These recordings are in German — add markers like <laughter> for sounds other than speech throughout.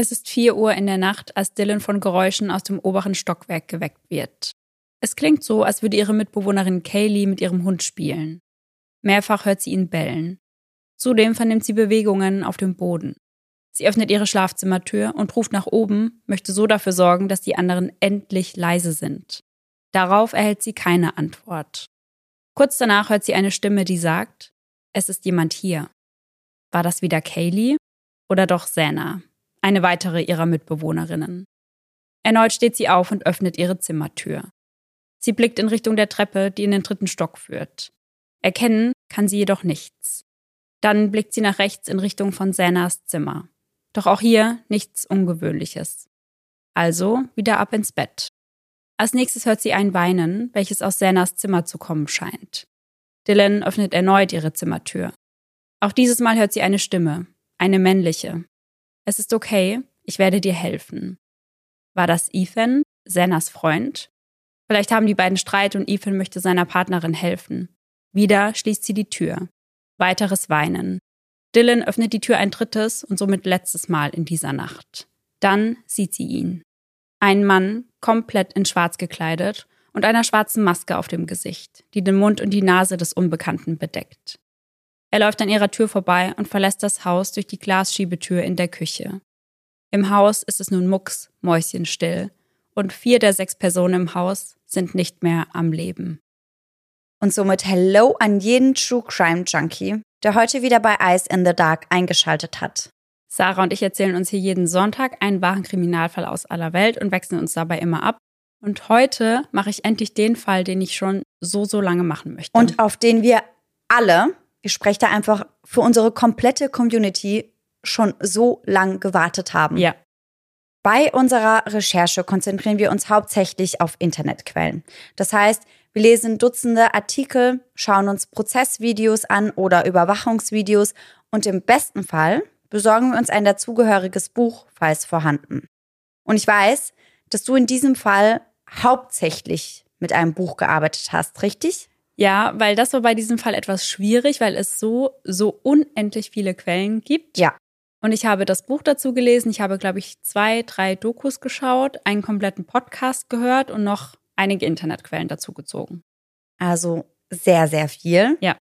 Es ist 4 Uhr in der Nacht, als Dylan von Geräuschen aus dem oberen Stockwerk geweckt wird. Es klingt so, als würde ihre Mitbewohnerin Kaylee mit ihrem Hund spielen. Mehrfach hört sie ihn bellen. Zudem vernimmt sie Bewegungen auf dem Boden. Sie öffnet ihre Schlafzimmertür und ruft nach oben, möchte so dafür sorgen, dass die anderen endlich leise sind. Darauf erhält sie keine Antwort. Kurz danach hört sie eine Stimme, die sagt, es ist jemand hier. War das wieder Kaylee oder doch Sena, eine weitere ihrer Mitbewohnerinnen? Erneut steht sie auf und öffnet ihre Zimmertür. Sie blickt in Richtung der Treppe, die in den dritten Stock führt. Erkennen kann sie jedoch nichts. Dann blickt sie nach rechts in Richtung von Senas Zimmer. Doch auch hier nichts Ungewöhnliches. Also wieder ab ins Bett. Als nächstes hört sie ein Weinen, welches aus Senas Zimmer zu kommen scheint. Dylan öffnet erneut ihre Zimmertür. Auch dieses Mal hört sie eine Stimme, eine männliche. Es ist okay, ich werde dir helfen. War das Ethan, Senas Freund? Vielleicht haben die beiden Streit und Ethan möchte seiner Partnerin helfen. Wieder schließt sie die Tür. Weiteres Weinen. Dylan öffnet die Tür ein drittes und somit letztes Mal in dieser Nacht. Dann sieht sie ihn. Ein Mann, komplett in Schwarz gekleidet und einer schwarzen Maske auf dem Gesicht, die den Mund und die Nase des Unbekannten bedeckt. Er läuft an ihrer Tür vorbei und verlässt das Haus durch die Glasschiebetür in der Küche. Im Haus ist es nun mucks, mäuschenstill und vier der sechs Personen im Haus sind nicht mehr am Leben. Und somit Hello an jeden True Crime Junkie, der heute wieder bei Eyes in the Dark eingeschaltet hat. Sarah und ich erzählen uns hier jeden Sonntag einen wahren Kriminalfall aus aller Welt und wechseln uns dabei immer ab. Und heute mache ich endlich den Fall, den ich schon so, so lange machen möchte. Und auf den wir alle, ich spreche da einfach für unsere komplette Community, schon so lang gewartet haben. Ja. Bei unserer Recherche konzentrieren wir uns hauptsächlich auf Internetquellen. Das heißt, wir lesen Dutzende Artikel, schauen uns Prozessvideos an oder Überwachungsvideos und im besten Fall besorgen wir uns ein dazugehöriges Buch, falls vorhanden. Und ich weiß, dass du in diesem Fall hauptsächlich mit einem Buch gearbeitet hast, richtig? Ja, weil das war bei diesem Fall etwas schwierig, weil es so, so unendlich viele Quellen gibt. Ja. Und ich habe das Buch dazu gelesen. Ich habe, glaube ich, zwei, drei Dokus geschaut, einen kompletten Podcast gehört und noch einige Internetquellen dazu gezogen. Also sehr, sehr viel. Ja.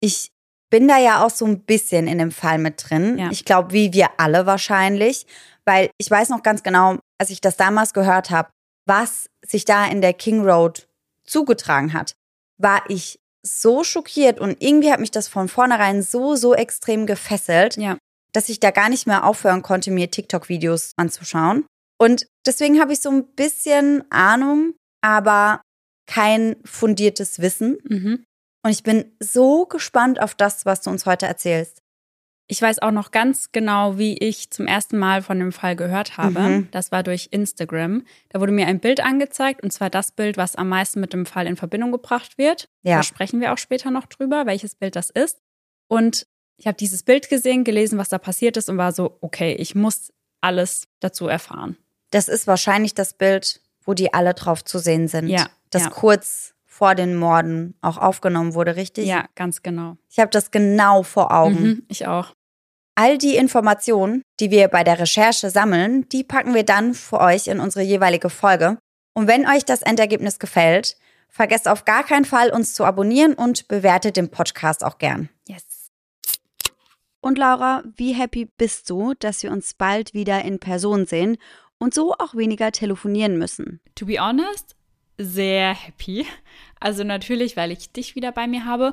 Ich bin da ja auch so ein bisschen in dem Fall mit drin. Ja. Ich glaube, wie wir alle wahrscheinlich, weil ich weiß noch ganz genau, als ich das damals gehört habe, was sich da in der King Road zugetragen hat, war ich so schockiert und irgendwie hat mich das von vornherein so, so extrem gefesselt, Ja. dass ich da gar nicht mehr aufhören konnte, mir TikTok-Videos anzuschauen. Und deswegen habe ich so ein bisschen Ahnung, aber kein fundiertes Wissen. Mhm. Und ich bin so gespannt auf das, was du uns heute erzählst. Ich weiß auch noch ganz genau, wie ich zum ersten Mal von dem Fall gehört habe. Mhm. Das war durch Instagram. Da wurde mir ein Bild angezeigt, und zwar das Bild, was am meisten mit dem Fall in Verbindung gebracht wird. Ja. Da sprechen wir auch später noch drüber, welches Bild das ist. Und ich habe dieses Bild gesehen, gelesen, was da passiert ist und war so, okay, ich muss alles dazu erfahren. Das ist wahrscheinlich das Bild, wo die alle drauf zu sehen sind. Ja, Das ja. kurz vor den Morden auch aufgenommen wurde, richtig? Ja, ganz genau. Ich habe das genau vor Augen. Mhm, ich auch. All die Informationen, die wir bei der Recherche sammeln, die packen wir dann für euch in unsere jeweilige Folge. Und wenn euch das Endergebnis gefällt, vergesst auf gar keinen Fall, uns zu abonnieren und bewertet den Podcast auch gern. Yes. Und Laura, wie happy bist du, dass wir uns bald wieder in Person sehen und so auch weniger telefonieren müssen? To be honest, sehr happy. Also natürlich, weil ich dich wieder bei mir habe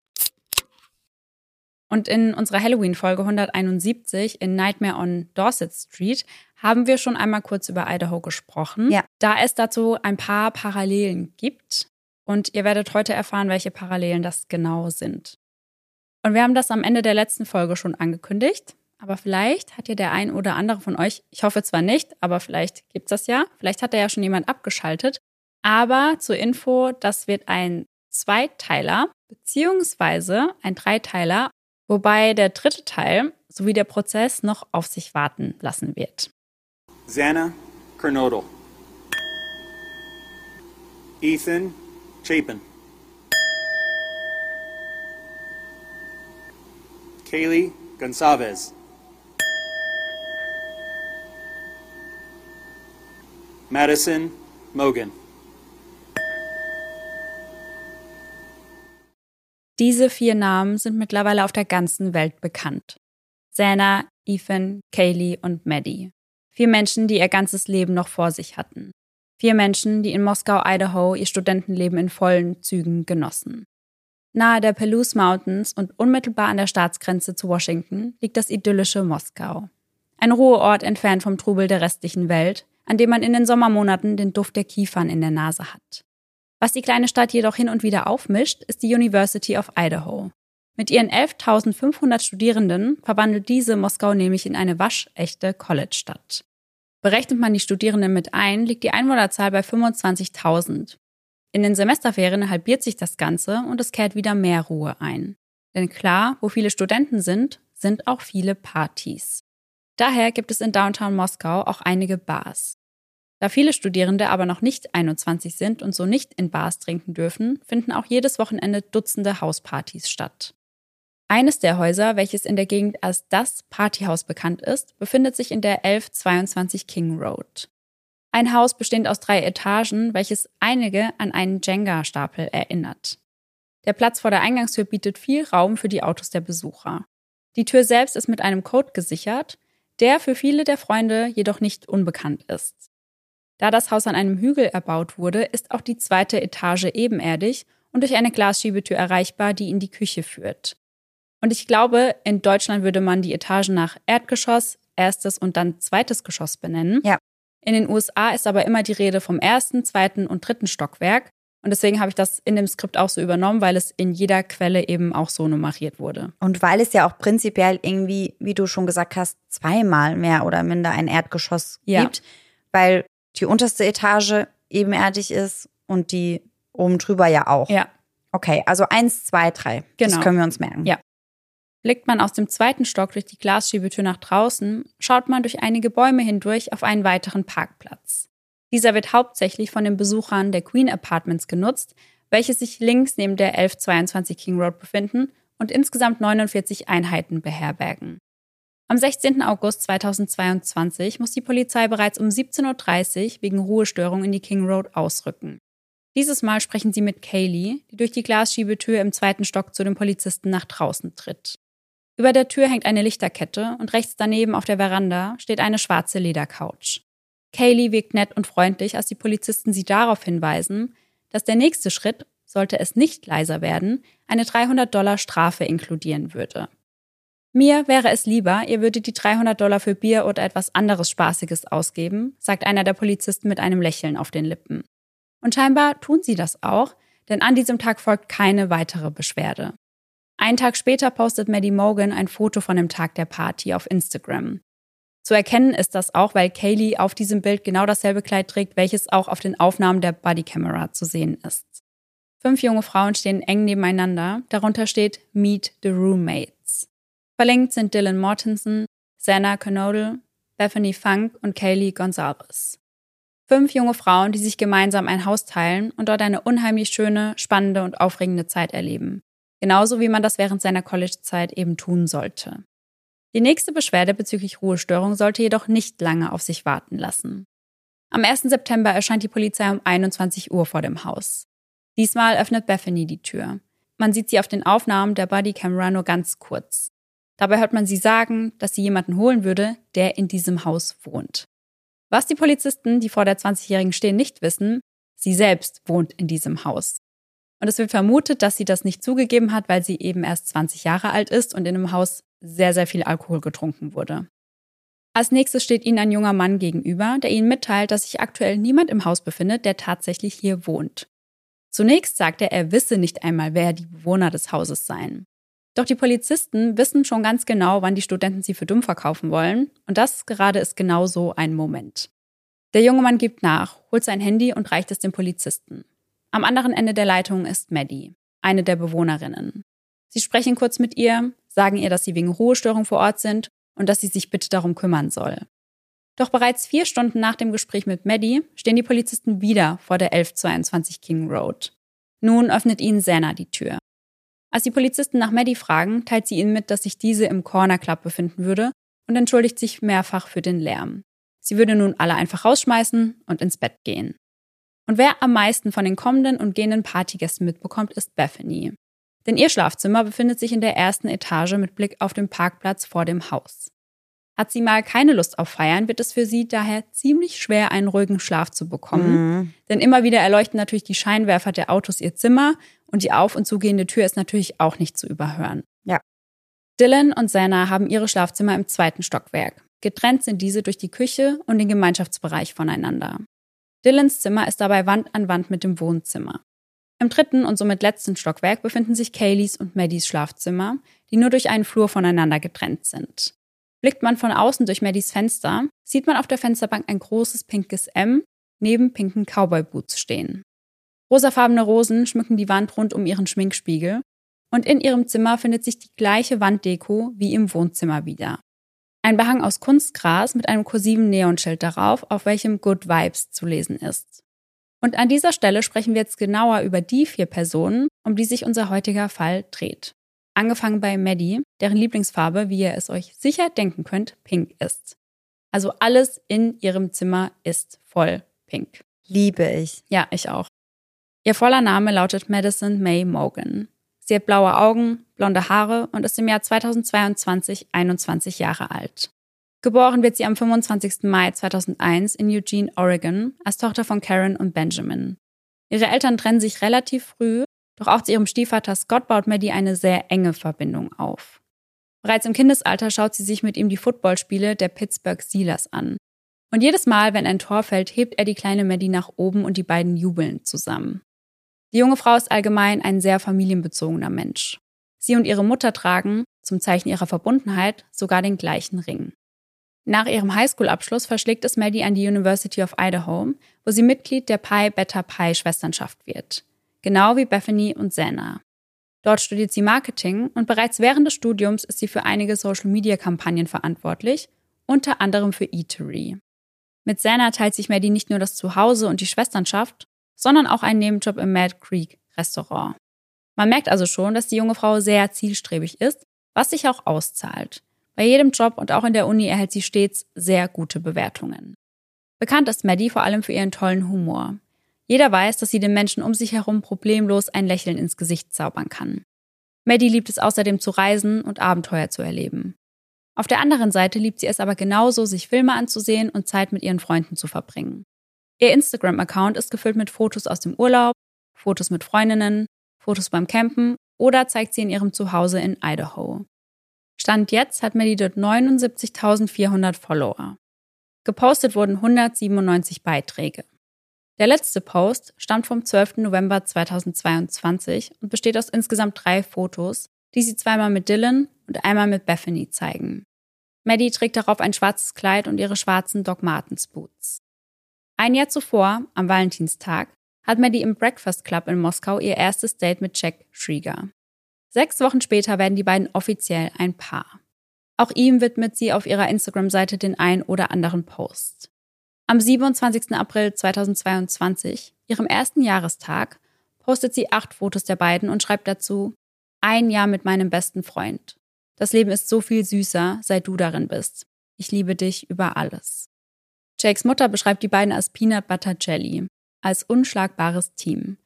Und in unserer Halloween-Folge 171 in Nightmare on Dorset Street haben wir schon einmal kurz über Idaho gesprochen. Ja. Da es dazu ein paar Parallelen gibt. Und ihr werdet heute erfahren, welche Parallelen das genau sind. Und wir haben das am Ende der letzten Folge schon angekündigt. Aber vielleicht hat ja der ein oder andere von euch, ich hoffe zwar nicht, aber vielleicht gibt's das ja, vielleicht hat da ja schon jemand abgeschaltet. Aber zur Info, das wird ein Zweiteiler beziehungsweise ein Dreiteiler wobei der dritte Teil sowie der Prozess noch auf sich warten lassen wird. Xana Kernodle. Ethan Chapin. Kaylee Gonzalez. Madison Mogan. Diese vier Namen sind mittlerweile auf der ganzen Welt bekannt. Sana, Ethan, Kaylee und Maddie. Vier Menschen, die ihr ganzes Leben noch vor sich hatten. Vier Menschen, die in Moskau, Idaho ihr Studentenleben in vollen Zügen genossen. Nahe der Palouse Mountains und unmittelbar an der Staatsgrenze zu Washington liegt das idyllische Moskau. Ein Ruheort entfernt vom Trubel der restlichen Welt, an dem man in den Sommermonaten den Duft der Kiefern in der Nase hat. Was die kleine Stadt jedoch hin und wieder aufmischt, ist die University of Idaho. Mit ihren 11.500 Studierenden verwandelt diese Moskau nämlich in eine waschechte College-Stadt. Berechnet man die Studierenden mit ein, liegt die Einwohnerzahl bei 25.000. In den Semesterferien halbiert sich das Ganze und es kehrt wieder mehr Ruhe ein. Denn klar, wo viele Studenten sind, sind auch viele Partys. Daher gibt es in Downtown Moskau auch einige Bars. Da viele Studierende aber noch nicht 21 sind und so nicht in Bars trinken dürfen, finden auch jedes Wochenende Dutzende Hauspartys statt. Eines der Häuser, welches in der Gegend als das Partyhaus bekannt ist, befindet sich in der 1122 King Road. Ein Haus bestehend aus drei Etagen, welches einige an einen Jenga-Stapel erinnert. Der Platz vor der Eingangstür bietet viel Raum für die Autos der Besucher. Die Tür selbst ist mit einem Code gesichert, der für viele der Freunde jedoch nicht unbekannt ist. Da das Haus an einem Hügel erbaut wurde, ist auch die zweite Etage ebenerdig und durch eine Glasschiebetür erreichbar, die in die Küche führt. Und ich glaube, in Deutschland würde man die Etagen nach Erdgeschoss, erstes und dann zweites Geschoss benennen. Ja. In den USA ist aber immer die Rede vom ersten, zweiten und dritten Stockwerk. Und deswegen habe ich das in dem Skript auch so übernommen, weil es in jeder Quelle eben auch so nummeriert wurde. Und weil es ja auch prinzipiell irgendwie, wie du schon gesagt hast, zweimal mehr oder minder ein Erdgeschoss ja. gibt. Weil die unterste Etage ebenerdig ist und die oben drüber ja auch. Ja. Okay, also eins, zwei, drei. Genau. Das können wir uns merken. Ja. Blickt man aus dem zweiten Stock durch die Glasschiebetür nach draußen, schaut man durch einige Bäume hindurch auf einen weiteren Parkplatz. Dieser wird hauptsächlich von den Besuchern der Queen Apartments genutzt, welche sich links neben der 1122 King Road befinden und insgesamt 49 Einheiten beherbergen. Am 16. August 2022 muss die Polizei bereits um 17.30 Uhr wegen Ruhestörung in die King Road ausrücken. Dieses Mal sprechen sie mit Kaylee, die durch die Glasschiebetür im zweiten Stock zu den Polizisten nach draußen tritt. Über der Tür hängt eine Lichterkette und rechts daneben auf der Veranda steht eine schwarze Ledercouch. Kaylee wirkt nett und freundlich, als die Polizisten sie darauf hinweisen, dass der nächste Schritt, sollte es nicht leiser werden, eine 300 Dollar Strafe inkludieren würde. Mir wäre es lieber, ihr würdet die 300 Dollar für Bier oder etwas anderes Spaßiges ausgeben, sagt einer der Polizisten mit einem Lächeln auf den Lippen. Und scheinbar tun sie das auch, denn an diesem Tag folgt keine weitere Beschwerde. Einen Tag später postet Maddie Morgan ein Foto von dem Tag der Party auf Instagram. Zu erkennen ist das auch, weil Kaylee auf diesem Bild genau dasselbe Kleid trägt, welches auch auf den Aufnahmen der Bodycamera zu sehen ist. Fünf junge Frauen stehen eng nebeneinander, darunter steht Meet the Roommates. Verlinkt sind Dylan Mortensen, Sana Canodal, Bethany Funk und Kaylee Gonzalez. Fünf junge Frauen, die sich gemeinsam ein Haus teilen und dort eine unheimlich schöne, spannende und aufregende Zeit erleben. Genauso wie man das während seiner College-Zeit eben tun sollte. Die nächste Beschwerde bezüglich Ruhestörung sollte jedoch nicht lange auf sich warten lassen. Am 1. September erscheint die Polizei um 21 Uhr vor dem Haus. Diesmal öffnet Bethany die Tür. Man sieht sie auf den Aufnahmen der Bodycamera nur ganz kurz. Dabei hört man sie sagen, dass sie jemanden holen würde, der in diesem Haus wohnt. Was die Polizisten, die vor der 20-Jährigen stehen, nicht wissen, sie selbst wohnt in diesem Haus. Und es wird vermutet, dass sie das nicht zugegeben hat, weil sie eben erst 20 Jahre alt ist und in einem Haus sehr, sehr viel Alkohol getrunken wurde. Als nächstes steht ihnen ein junger Mann gegenüber, der ihnen mitteilt, dass sich aktuell niemand im Haus befindet, der tatsächlich hier wohnt. Zunächst sagt er, er wisse nicht einmal, wer die Bewohner des Hauses seien. Doch die Polizisten wissen schon ganz genau, wann die Studenten sie für dumm verkaufen wollen, und das gerade ist genau so ein Moment. Der junge Mann gibt nach, holt sein Handy und reicht es dem Polizisten. Am anderen Ende der Leitung ist Maddie, eine der Bewohnerinnen. Sie sprechen kurz mit ihr, sagen ihr, dass sie wegen Ruhestörung vor Ort sind und dass sie sich bitte darum kümmern soll. Doch bereits vier Stunden nach dem Gespräch mit Maddie stehen die Polizisten wieder vor der 1122 King Road. Nun öffnet ihnen Senna die Tür. Als die Polizisten nach Maddie fragen, teilt sie ihnen mit, dass sich diese im Corner Club befinden würde und entschuldigt sich mehrfach für den Lärm. Sie würde nun alle einfach rausschmeißen und ins Bett gehen. Und wer am meisten von den kommenden und gehenden Partygästen mitbekommt, ist Bethany. Denn ihr Schlafzimmer befindet sich in der ersten Etage mit Blick auf den Parkplatz vor dem Haus. Hat sie mal keine Lust auf Feiern, wird es für sie daher ziemlich schwer, einen ruhigen Schlaf zu bekommen. Mhm. Denn immer wieder erleuchten natürlich die Scheinwerfer der Autos ihr Zimmer und die auf- und zugehende Tür ist natürlich auch nicht zu überhören. Ja. Dylan und Senna haben ihre Schlafzimmer im zweiten Stockwerk. Getrennt sind diese durch die Küche und den Gemeinschaftsbereich voneinander. Dylans Zimmer ist dabei Wand an Wand mit dem Wohnzimmer. Im dritten und somit letzten Stockwerk befinden sich Kayleys und Maddies Schlafzimmer, die nur durch einen Flur voneinander getrennt sind. Blickt man von außen durch Maddies Fenster, sieht man auf der Fensterbank ein großes pinkes M neben pinken Cowboy-Boots stehen. Rosafarbene Rosen schmücken die Wand rund um ihren Schminkspiegel und in ihrem Zimmer findet sich die gleiche Wanddeko wie im Wohnzimmer wieder. Ein Behang aus Kunstgras mit einem kursiven Neonschild darauf, auf welchem Good Vibes zu lesen ist. Und an dieser Stelle sprechen wir jetzt genauer über die vier Personen, um die sich unser heutiger Fall dreht. Angefangen bei Maddie, deren Lieblingsfarbe, wie ihr es euch sicher denken könnt, pink ist. Also alles in ihrem Zimmer ist voll pink. Liebe ich. Ja, ich auch. Ihr voller Name lautet Madison May Morgan. Sie hat blaue Augen, blonde Haare und ist im Jahr 2022 21 Jahre alt. Geboren wird sie am 25. Mai 2001 in Eugene, Oregon, als Tochter von Karen und Benjamin. Ihre Eltern trennen sich relativ früh, doch auch zu ihrem Stiefvater Scott baut Maddie eine sehr enge Verbindung auf. Bereits im Kindesalter schaut sie sich mit ihm die Footballspiele der Pittsburgh Steelers an. Und jedes Mal, wenn ein Tor fällt, hebt er die kleine Maddie nach oben und die beiden jubeln zusammen. Die junge Frau ist allgemein ein sehr familienbezogener Mensch. Sie und ihre Mutter tragen, zum Zeichen ihrer Verbundenheit, sogar den gleichen Ring. Nach ihrem Highschool-Abschluss verschlägt es Maddie an die University of Idaho, wo sie Mitglied der Pi Beta Pi Schwesternschaft wird. Genau wie Bethany und Senna. Dort studiert sie Marketing und bereits während des Studiums ist sie für einige Social-Media-Kampagnen verantwortlich, unter anderem für Eatery. Mit Senna teilt sich Maddie nicht nur das Zuhause und die Schwesternschaft, sondern auch einen Nebenjob im Mad Creek Restaurant. Man merkt also schon, dass die junge Frau sehr zielstrebig ist, was sich auch auszahlt. Bei jedem Job und auch in der Uni erhält sie stets sehr gute Bewertungen. Bekannt ist Maddie vor allem für ihren tollen Humor. Jeder weiß, dass sie den Menschen um sich herum problemlos ein Lächeln ins Gesicht zaubern kann. Maddie liebt es außerdem zu reisen und Abenteuer zu erleben. Auf der anderen Seite liebt sie es aber genauso, sich Filme anzusehen und Zeit mit ihren Freunden zu verbringen. Ihr Instagram-Account ist gefüllt mit Fotos aus dem Urlaub, Fotos mit Freundinnen, Fotos beim Campen oder zeigt sie in ihrem Zuhause in Idaho. Stand jetzt hat Maddie dort 79.400 Follower. Gepostet wurden 197 Beiträge. Der letzte Post stammt vom 12. November 2022 und besteht aus insgesamt drei Fotos, die sie zweimal mit Dylan und einmal mit Bethany zeigen. Maddie trägt darauf ein schwarzes Kleid und ihre schwarzen Doc Martens Boots. Ein Jahr zuvor, am Valentinstag, hat Maddie im Breakfast Club in Moskau ihr erstes Date mit Jack Schrieger. Sechs Wochen später werden die beiden offiziell ein Paar. Auch ihm widmet sie auf ihrer Instagram-Seite den ein oder anderen Post. Am 27. April 2022, ihrem ersten Jahrestag, postet sie acht Fotos der beiden und schreibt dazu, ein Jahr mit meinem besten Freund. Das Leben ist so viel süßer, seit du darin bist. Ich liebe dich über alles. Jakes Mutter beschreibt die beiden als Peanut Butter Jelly, als unschlagbares Team.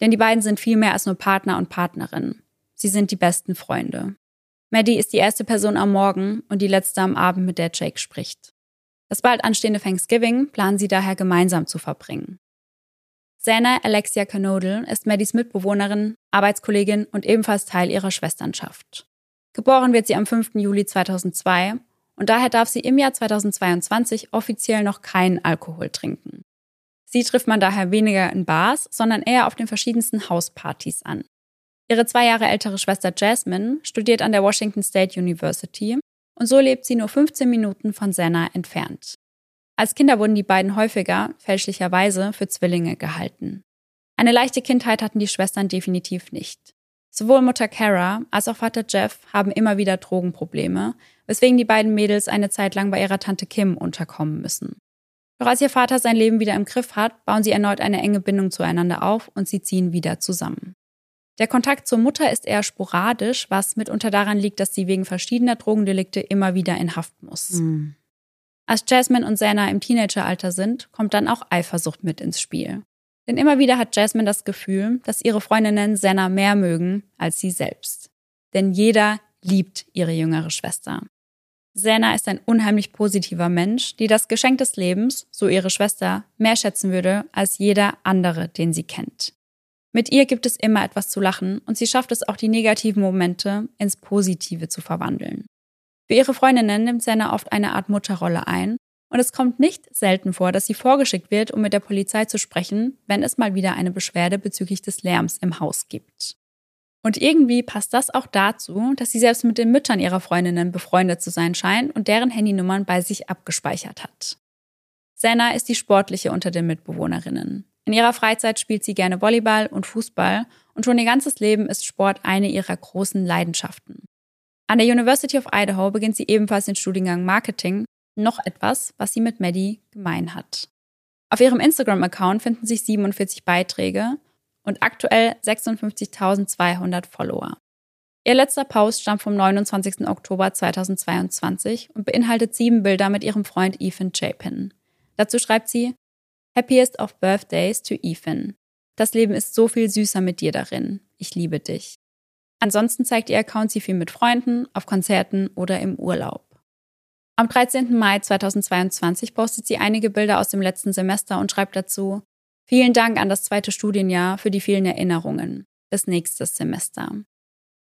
Denn die beiden sind viel mehr als nur Partner und Partnerin. Sie sind die besten Freunde. Maddie ist die erste Person am Morgen und die letzte am Abend, mit der Jake spricht. Das bald anstehende Thanksgiving planen sie daher gemeinsam zu verbringen. Sana Alexia Canodal ist Maddies Mitbewohnerin, Arbeitskollegin und ebenfalls Teil ihrer Schwesternschaft. Geboren wird sie am 5. Juli 2002 und daher darf sie im Jahr 2022 offiziell noch keinen Alkohol trinken. Sie trifft man daher weniger in Bars, sondern eher auf den verschiedensten Hauspartys an. Ihre zwei Jahre ältere Schwester Jasmine studiert an der Washington State University und so lebt sie nur 15 Minuten von Senna entfernt. Als Kinder wurden die beiden häufiger, fälschlicherweise, für Zwillinge gehalten. Eine leichte Kindheit hatten die Schwestern definitiv nicht. Sowohl Mutter Kara als auch Vater Jeff haben immer wieder Drogenprobleme, weswegen die beiden Mädels eine Zeit lang bei ihrer Tante Kim unterkommen müssen. Doch als ihr Vater sein Leben wieder im Griff hat, bauen sie erneut eine enge Bindung zueinander auf und sie ziehen wieder zusammen. Der Kontakt zur Mutter ist eher sporadisch, was mitunter daran liegt, dass sie wegen verschiedener Drogendelikte immer wieder in Haft muss. Mhm. Als Jasmine und Senna im Teenageralter sind, kommt dann auch Eifersucht mit ins Spiel. Denn immer wieder hat Jasmine das Gefühl, dass ihre Freundinnen Senna mehr mögen als sie selbst. Denn jeder liebt ihre jüngere Schwester. Senna ist ein unheimlich positiver Mensch, die das Geschenk des Lebens, so ihre Schwester, mehr schätzen würde als jeder andere, den sie kennt. Mit ihr gibt es immer etwas zu lachen und sie schafft es auch, die negativen Momente ins Positive zu verwandeln. Für ihre Freundinnen nimmt Senna oft eine Art Mutterrolle ein und es kommt nicht selten vor, dass sie vorgeschickt wird, um mit der Polizei zu sprechen, wenn es mal wieder eine Beschwerde bezüglich des Lärms im Haus gibt. Und irgendwie passt das auch dazu, dass sie selbst mit den Müttern ihrer Freundinnen befreundet zu sein scheint und deren Handynummern bei sich abgespeichert hat. Senna ist die sportliche unter den Mitbewohnerinnen. In ihrer Freizeit spielt sie gerne Volleyball und Fußball und schon ihr ganzes Leben ist Sport eine ihrer großen Leidenschaften. An der University of Idaho beginnt sie ebenfalls den Studiengang Marketing, noch etwas, was sie mit Maddie gemein hat. Auf ihrem Instagram-Account finden sich 47 Beiträge und aktuell 56.200 Follower. Ihr letzter Post stammt vom 29. Oktober 2022 und beinhaltet sieben Bilder mit ihrem Freund Ethan Chapin. Dazu schreibt sie, Happiest of Birthdays to Ethan. Das Leben ist so viel süßer mit dir darin. Ich liebe dich. Ansonsten zeigt ihr Account sie viel mit Freunden, auf Konzerten oder im Urlaub. Am 13. Mai 2022 postet sie einige Bilder aus dem letzten Semester und schreibt dazu, Vielen Dank an das zweite Studienjahr für die vielen Erinnerungen. Bis nächstes Semester.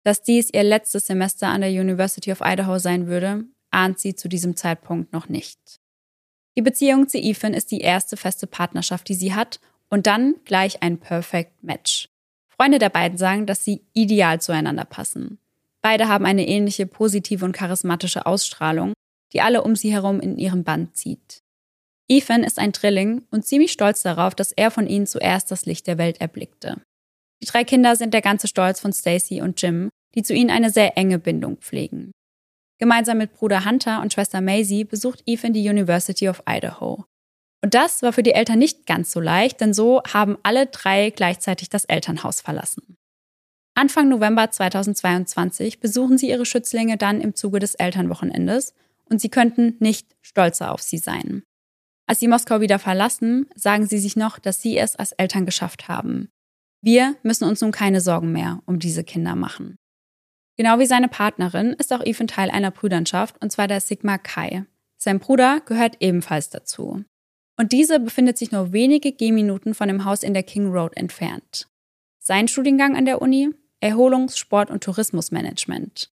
Dass dies ihr letztes Semester an der University of Idaho sein würde, ahnt sie zu diesem Zeitpunkt noch nicht. Die Beziehung zu Ethan ist die erste feste Partnerschaft, die sie hat und dann gleich ein Perfect Match. Freunde der beiden sagen, dass sie ideal zueinander passen. Beide haben eine ähnliche positive und charismatische Ausstrahlung, die alle um sie herum in ihrem Band zieht. Ethan ist ein Drilling und ziemlich stolz darauf, dass er von ihnen zuerst das Licht der Welt erblickte. Die drei Kinder sind der ganze Stolz von Stacy und Jim, die zu ihnen eine sehr enge Bindung pflegen. Gemeinsam mit Bruder Hunter und Schwester Maisie besucht Ethan die University of Idaho. Und das war für die Eltern nicht ganz so leicht, denn so haben alle drei gleichzeitig das Elternhaus verlassen. Anfang November 2022 besuchen sie ihre Schützlinge dann im Zuge des Elternwochenendes und sie könnten nicht stolzer auf sie sein. Als sie Moskau wieder verlassen, sagen sie sich noch, dass sie es als Eltern geschafft haben. Wir müssen uns nun keine Sorgen mehr um diese Kinder machen. Genau wie seine Partnerin ist auch Ethan Teil einer Brüdernschaft, und zwar der Sigma Chi. Sein Bruder gehört ebenfalls dazu. Und diese befindet sich nur wenige Gehminuten von dem Haus in der King Road entfernt. Sein Studiengang an der Uni? Erholungs-, Sport- und Tourismusmanagement.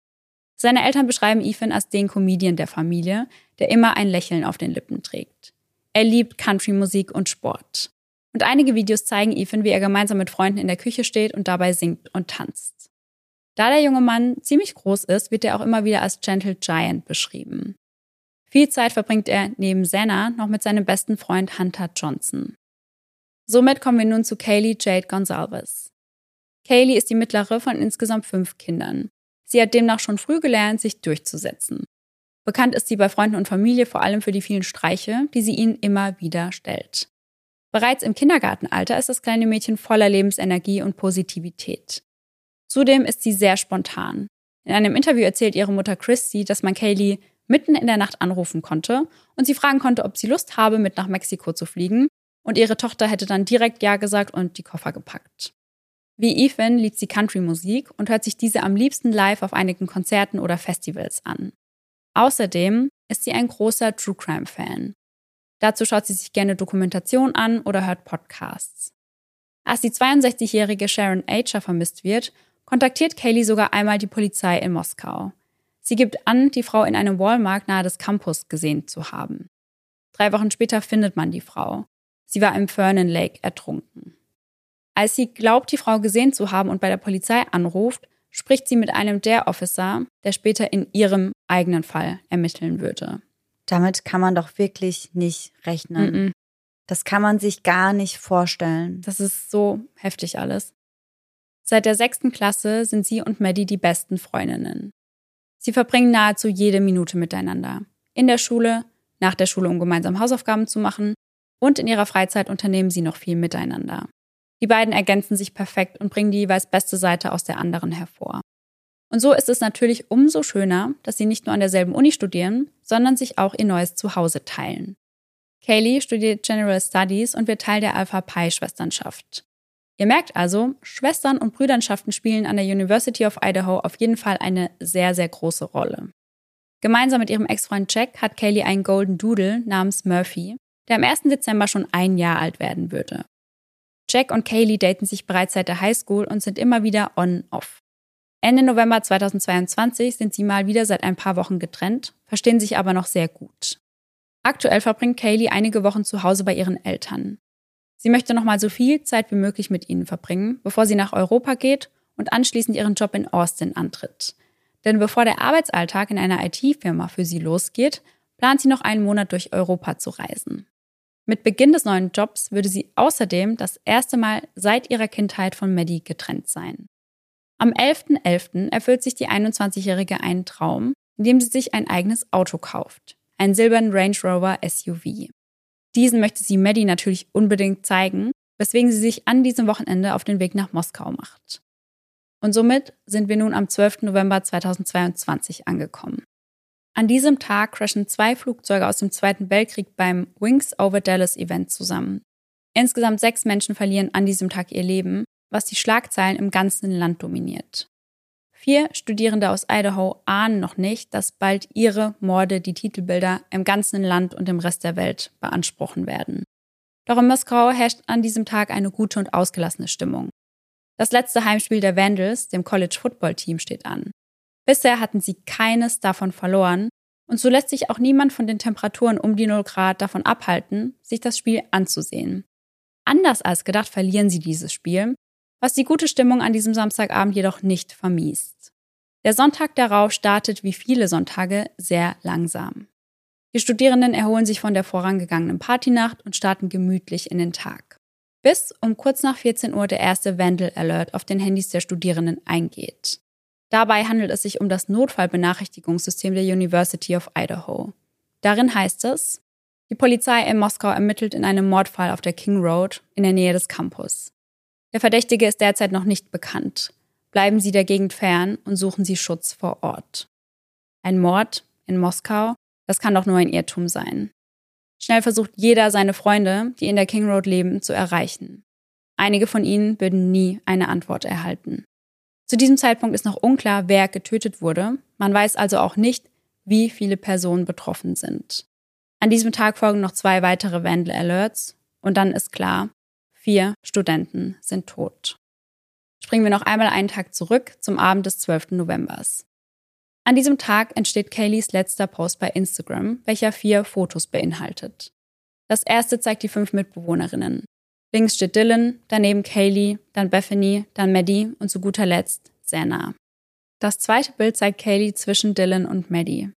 Seine Eltern beschreiben Ethan als den Comedian der Familie, der immer ein Lächeln auf den Lippen trägt. Er liebt Country-Musik und Sport. Und einige Videos zeigen Ethan, wie er gemeinsam mit Freunden in der Küche steht und dabei singt und tanzt. Da der junge Mann ziemlich groß ist, wird er auch immer wieder als Gentle Giant beschrieben. Viel Zeit verbringt er neben Senna noch mit seinem besten Freund Hunter Johnson. Somit kommen wir nun zu Kaylee Jade Gonsalves. Kaylee ist die mittlere von insgesamt fünf Kindern. Sie hat demnach schon früh gelernt, sich durchzusetzen. Bekannt ist sie bei Freunden und Familie vor allem für die vielen Streiche, die sie ihnen immer wieder stellt. Bereits im Kindergartenalter ist das kleine Mädchen voller Lebensenergie und Positivität. Zudem ist sie sehr spontan. In einem Interview erzählt ihre Mutter Christy, dass man Kaylee mitten in der Nacht anrufen konnte und sie fragen konnte, ob sie Lust habe, mit nach Mexiko zu fliegen. Und ihre Tochter hätte dann direkt Ja gesagt und die Koffer gepackt. Wie Ethan liebt sie Country-Musik und hört sich diese am liebsten live auf einigen Konzerten oder Festivals an. Außerdem ist sie ein großer True Crime-Fan. Dazu schaut sie sich gerne Dokumentation an oder hört Podcasts. Als die 62-jährige Sharon Acher vermisst wird, kontaktiert Kaylee sogar einmal die Polizei in Moskau. Sie gibt an, die Frau in einem Walmart nahe des Campus gesehen zu haben. Drei Wochen später findet man die Frau. Sie war im Fernan Lake ertrunken. Als sie glaubt, die Frau gesehen zu haben und bei der Polizei anruft, spricht sie mit einem der Officer, der später in ihrem eigenen Fall ermitteln würde. Damit kann man doch wirklich nicht rechnen. Mm -mm. Das kann man sich gar nicht vorstellen. Das ist so heftig alles. Seit der sechsten Klasse sind sie und Maddie die besten Freundinnen. Sie verbringen nahezu jede Minute miteinander. In der Schule, nach der Schule, um gemeinsam Hausaufgaben zu machen und in ihrer Freizeit unternehmen sie noch viel miteinander. Die beiden ergänzen sich perfekt und bringen die jeweils beste Seite aus der anderen hervor. Und so ist es natürlich umso schöner, dass sie nicht nur an derselben Uni studieren, sondern sich auch ihr neues Zuhause teilen. Kaylee studiert General Studies und wird Teil der Alpha Pi Schwesternschaft. Ihr merkt also, Schwestern und Brüdernschaften spielen an der University of Idaho auf jeden Fall eine sehr, sehr große Rolle. Gemeinsam mit ihrem Ex-Freund Jack hat Kaylee einen Golden Doodle namens Murphy, der am 1. Dezember schon ein Jahr alt werden würde. Jack und Kaylee daten sich bereits seit der Highschool und sind immer wieder on-off. Ende November 2022 sind sie mal wieder seit ein paar Wochen getrennt, verstehen sich aber noch sehr gut. Aktuell verbringt Kaylee einige Wochen zu Hause bei ihren Eltern. Sie möchte noch mal so viel Zeit wie möglich mit ihnen verbringen, bevor sie nach Europa geht und anschließend ihren Job in Austin antritt. Denn bevor der Arbeitsalltag in einer IT-Firma für sie losgeht, plant sie noch einen Monat durch Europa zu reisen. Mit Beginn des neuen Jobs würde sie außerdem das erste Mal seit ihrer Kindheit von Maddie getrennt sein. Am 11.11. .11. erfüllt sich die 21-Jährige einen Traum, indem sie sich ein eigenes Auto kauft. Einen silbernen Range Rover SUV. Diesen möchte sie Maddie natürlich unbedingt zeigen, weswegen sie sich an diesem Wochenende auf den Weg nach Moskau macht. Und somit sind wir nun am 12. November 2022 angekommen. An diesem Tag crashen zwei Flugzeuge aus dem Zweiten Weltkrieg beim Wings Over Dallas Event zusammen. Insgesamt sechs Menschen verlieren an diesem Tag ihr Leben, was die Schlagzeilen im ganzen Land dominiert. Vier Studierende aus Idaho ahnen noch nicht, dass bald ihre Morde die Titelbilder im ganzen Land und im Rest der Welt beanspruchen werden. Doch in Moskau herrscht an diesem Tag eine gute und ausgelassene Stimmung. Das letzte Heimspiel der Vandals, dem College Football Team, steht an. Bisher hatten sie keines davon verloren und so lässt sich auch niemand von den Temperaturen um die 0 Grad davon abhalten, sich das Spiel anzusehen. Anders als gedacht verlieren sie dieses Spiel, was die gute Stimmung an diesem Samstagabend jedoch nicht vermiest. Der Sonntag darauf startet wie viele Sonntage sehr langsam. Die Studierenden erholen sich von der vorangegangenen Partynacht und starten gemütlich in den Tag. Bis um kurz nach 14 Uhr der erste Vandal Alert auf den Handys der Studierenden eingeht. Dabei handelt es sich um das Notfallbenachrichtigungssystem der University of Idaho. Darin heißt es, die Polizei in Moskau ermittelt in einem Mordfall auf der King Road in der Nähe des Campus. Der Verdächtige ist derzeit noch nicht bekannt. Bleiben Sie der Gegend fern und suchen Sie Schutz vor Ort. Ein Mord in Moskau, das kann doch nur ein Irrtum sein. Schnell versucht jeder seine Freunde, die in der King Road leben, zu erreichen. Einige von ihnen würden nie eine Antwort erhalten. Zu diesem Zeitpunkt ist noch unklar, wer getötet wurde. Man weiß also auch nicht, wie viele Personen betroffen sind. An diesem Tag folgen noch zwei weitere Vandal Alerts und dann ist klar, vier Studenten sind tot. Springen wir noch einmal einen Tag zurück zum Abend des 12. Novembers. An diesem Tag entsteht Kayleys letzter Post bei Instagram, welcher vier Fotos beinhaltet. Das erste zeigt die fünf Mitbewohnerinnen. Links steht Dylan, daneben Kaylee, dann Bethany, dann Maddie und zu guter Letzt Senna. Das zweite Bild zeigt Kaylee zwischen Dylan und Maddie.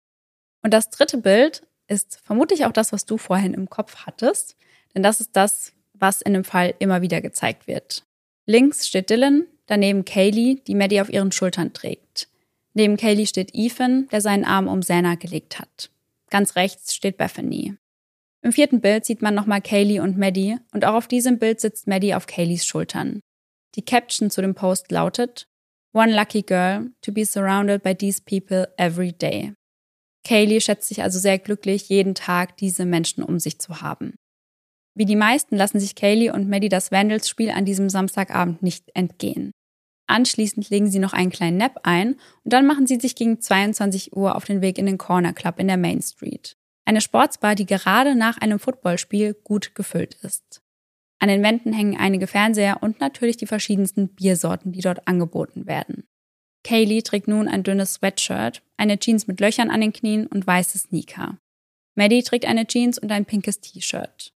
Und das dritte Bild ist vermutlich auch das, was du vorhin im Kopf hattest, denn das ist das, was in dem Fall immer wieder gezeigt wird. Links steht Dylan, daneben Kaylee, die Maddie auf ihren Schultern trägt. Neben Kaylee steht Ethan, der seinen Arm um Senna gelegt hat. Ganz rechts steht Bethany. Im vierten Bild sieht man nochmal Kaylee und Maddie und auch auf diesem Bild sitzt Maddie auf Kayleys Schultern. Die Caption zu dem Post lautet One lucky girl to be surrounded by these people every day. Kaylee schätzt sich also sehr glücklich, jeden Tag diese Menschen um sich zu haben. Wie die meisten lassen sich Kaylee und Maddie das Vandals-Spiel an diesem Samstagabend nicht entgehen. Anschließend legen sie noch einen kleinen Nap ein und dann machen sie sich gegen 22 Uhr auf den Weg in den Corner Club in der Main Street. Eine Sportsbar, die gerade nach einem Footballspiel gut gefüllt ist. An den Wänden hängen einige Fernseher und natürlich die verschiedensten Biersorten, die dort angeboten werden. Kaylee trägt nun ein dünnes Sweatshirt, eine Jeans mit Löchern an den Knien und weiße Sneaker. Maddie trägt eine Jeans und ein pinkes T-Shirt.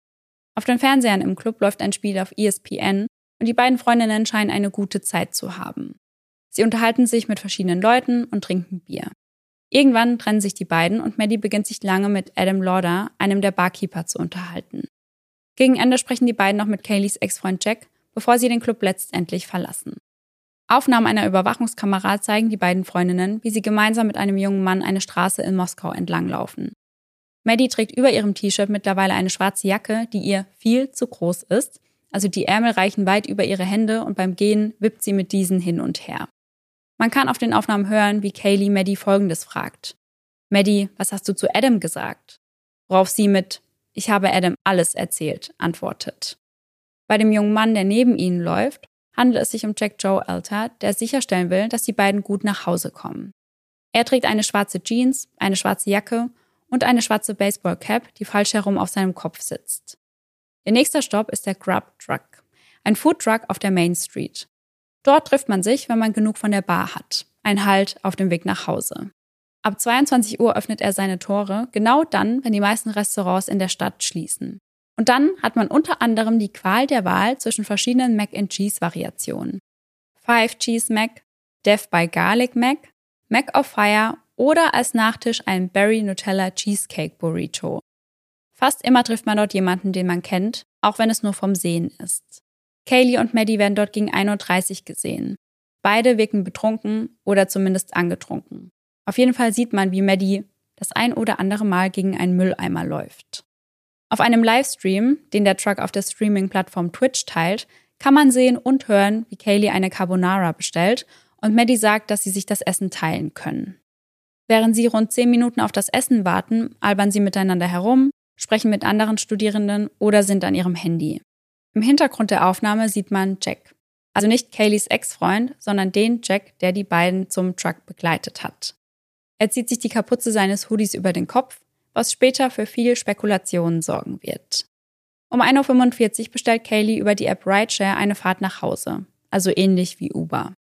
Auf den Fernsehern im Club läuft ein Spiel auf ESPN und die beiden Freundinnen scheinen eine gute Zeit zu haben. Sie unterhalten sich mit verschiedenen Leuten und trinken Bier. Irgendwann trennen sich die beiden und Maddie beginnt sich lange mit Adam Lauder, einem der Barkeeper, zu unterhalten. Gegen Ende sprechen die beiden noch mit Kayleys Ex-Freund Jack, bevor sie den Club letztendlich verlassen. Aufnahmen einer Überwachungskamera zeigen die beiden Freundinnen, wie sie gemeinsam mit einem jungen Mann eine Straße in Moskau entlanglaufen. Maddie trägt über ihrem T-Shirt mittlerweile eine schwarze Jacke, die ihr viel zu groß ist. Also die Ärmel reichen weit über ihre Hände und beim Gehen wippt sie mit diesen hin und her. Man kann auf den Aufnahmen hören, wie Kaylee Maddie folgendes fragt. Maddie, was hast du zu Adam gesagt? Worauf sie mit Ich habe Adam alles erzählt, antwortet. Bei dem jungen Mann, der neben ihnen läuft, handelt es sich um Jack Joe Alter, der sicherstellen will, dass die beiden gut nach Hause kommen. Er trägt eine schwarze Jeans, eine schwarze Jacke und eine schwarze Baseballcap, die falsch herum auf seinem Kopf sitzt. Ihr nächster Stopp ist der Grub Truck, ein Food Truck auf der Main Street. Dort trifft man sich, wenn man genug von der Bar hat. Ein Halt auf dem Weg nach Hause. Ab 22 Uhr öffnet er seine Tore, genau dann, wenn die meisten Restaurants in der Stadt schließen. Und dann hat man unter anderem die Qual der Wahl zwischen verschiedenen Mac and Cheese Variationen. Five Cheese Mac, Death by Garlic Mac, Mac of Fire oder als Nachtisch ein Berry Nutella Cheesecake Burrito. Fast immer trifft man dort jemanden, den man kennt, auch wenn es nur vom Sehen ist. Kaylee und Maddie werden dort gegen 1.30 Uhr gesehen. Beide wirken betrunken oder zumindest angetrunken. Auf jeden Fall sieht man, wie Maddie das ein oder andere Mal gegen einen Mülleimer läuft. Auf einem Livestream, den der Truck auf der Streaming-Plattform Twitch teilt, kann man sehen und hören, wie Kaylee eine Carbonara bestellt und Maddie sagt, dass sie sich das Essen teilen können. Während sie rund zehn Minuten auf das Essen warten, albern sie miteinander herum, sprechen mit anderen Studierenden oder sind an ihrem Handy. Im Hintergrund der Aufnahme sieht man Jack. Also nicht Kayleys Ex-Freund, sondern den Jack, der die beiden zum Truck begleitet hat. Er zieht sich die Kapuze seines Hoodies über den Kopf, was später für viel Spekulationen sorgen wird. Um 1.45 Uhr bestellt Kaylee über die App Rideshare eine Fahrt nach Hause, also ähnlich wie Uber.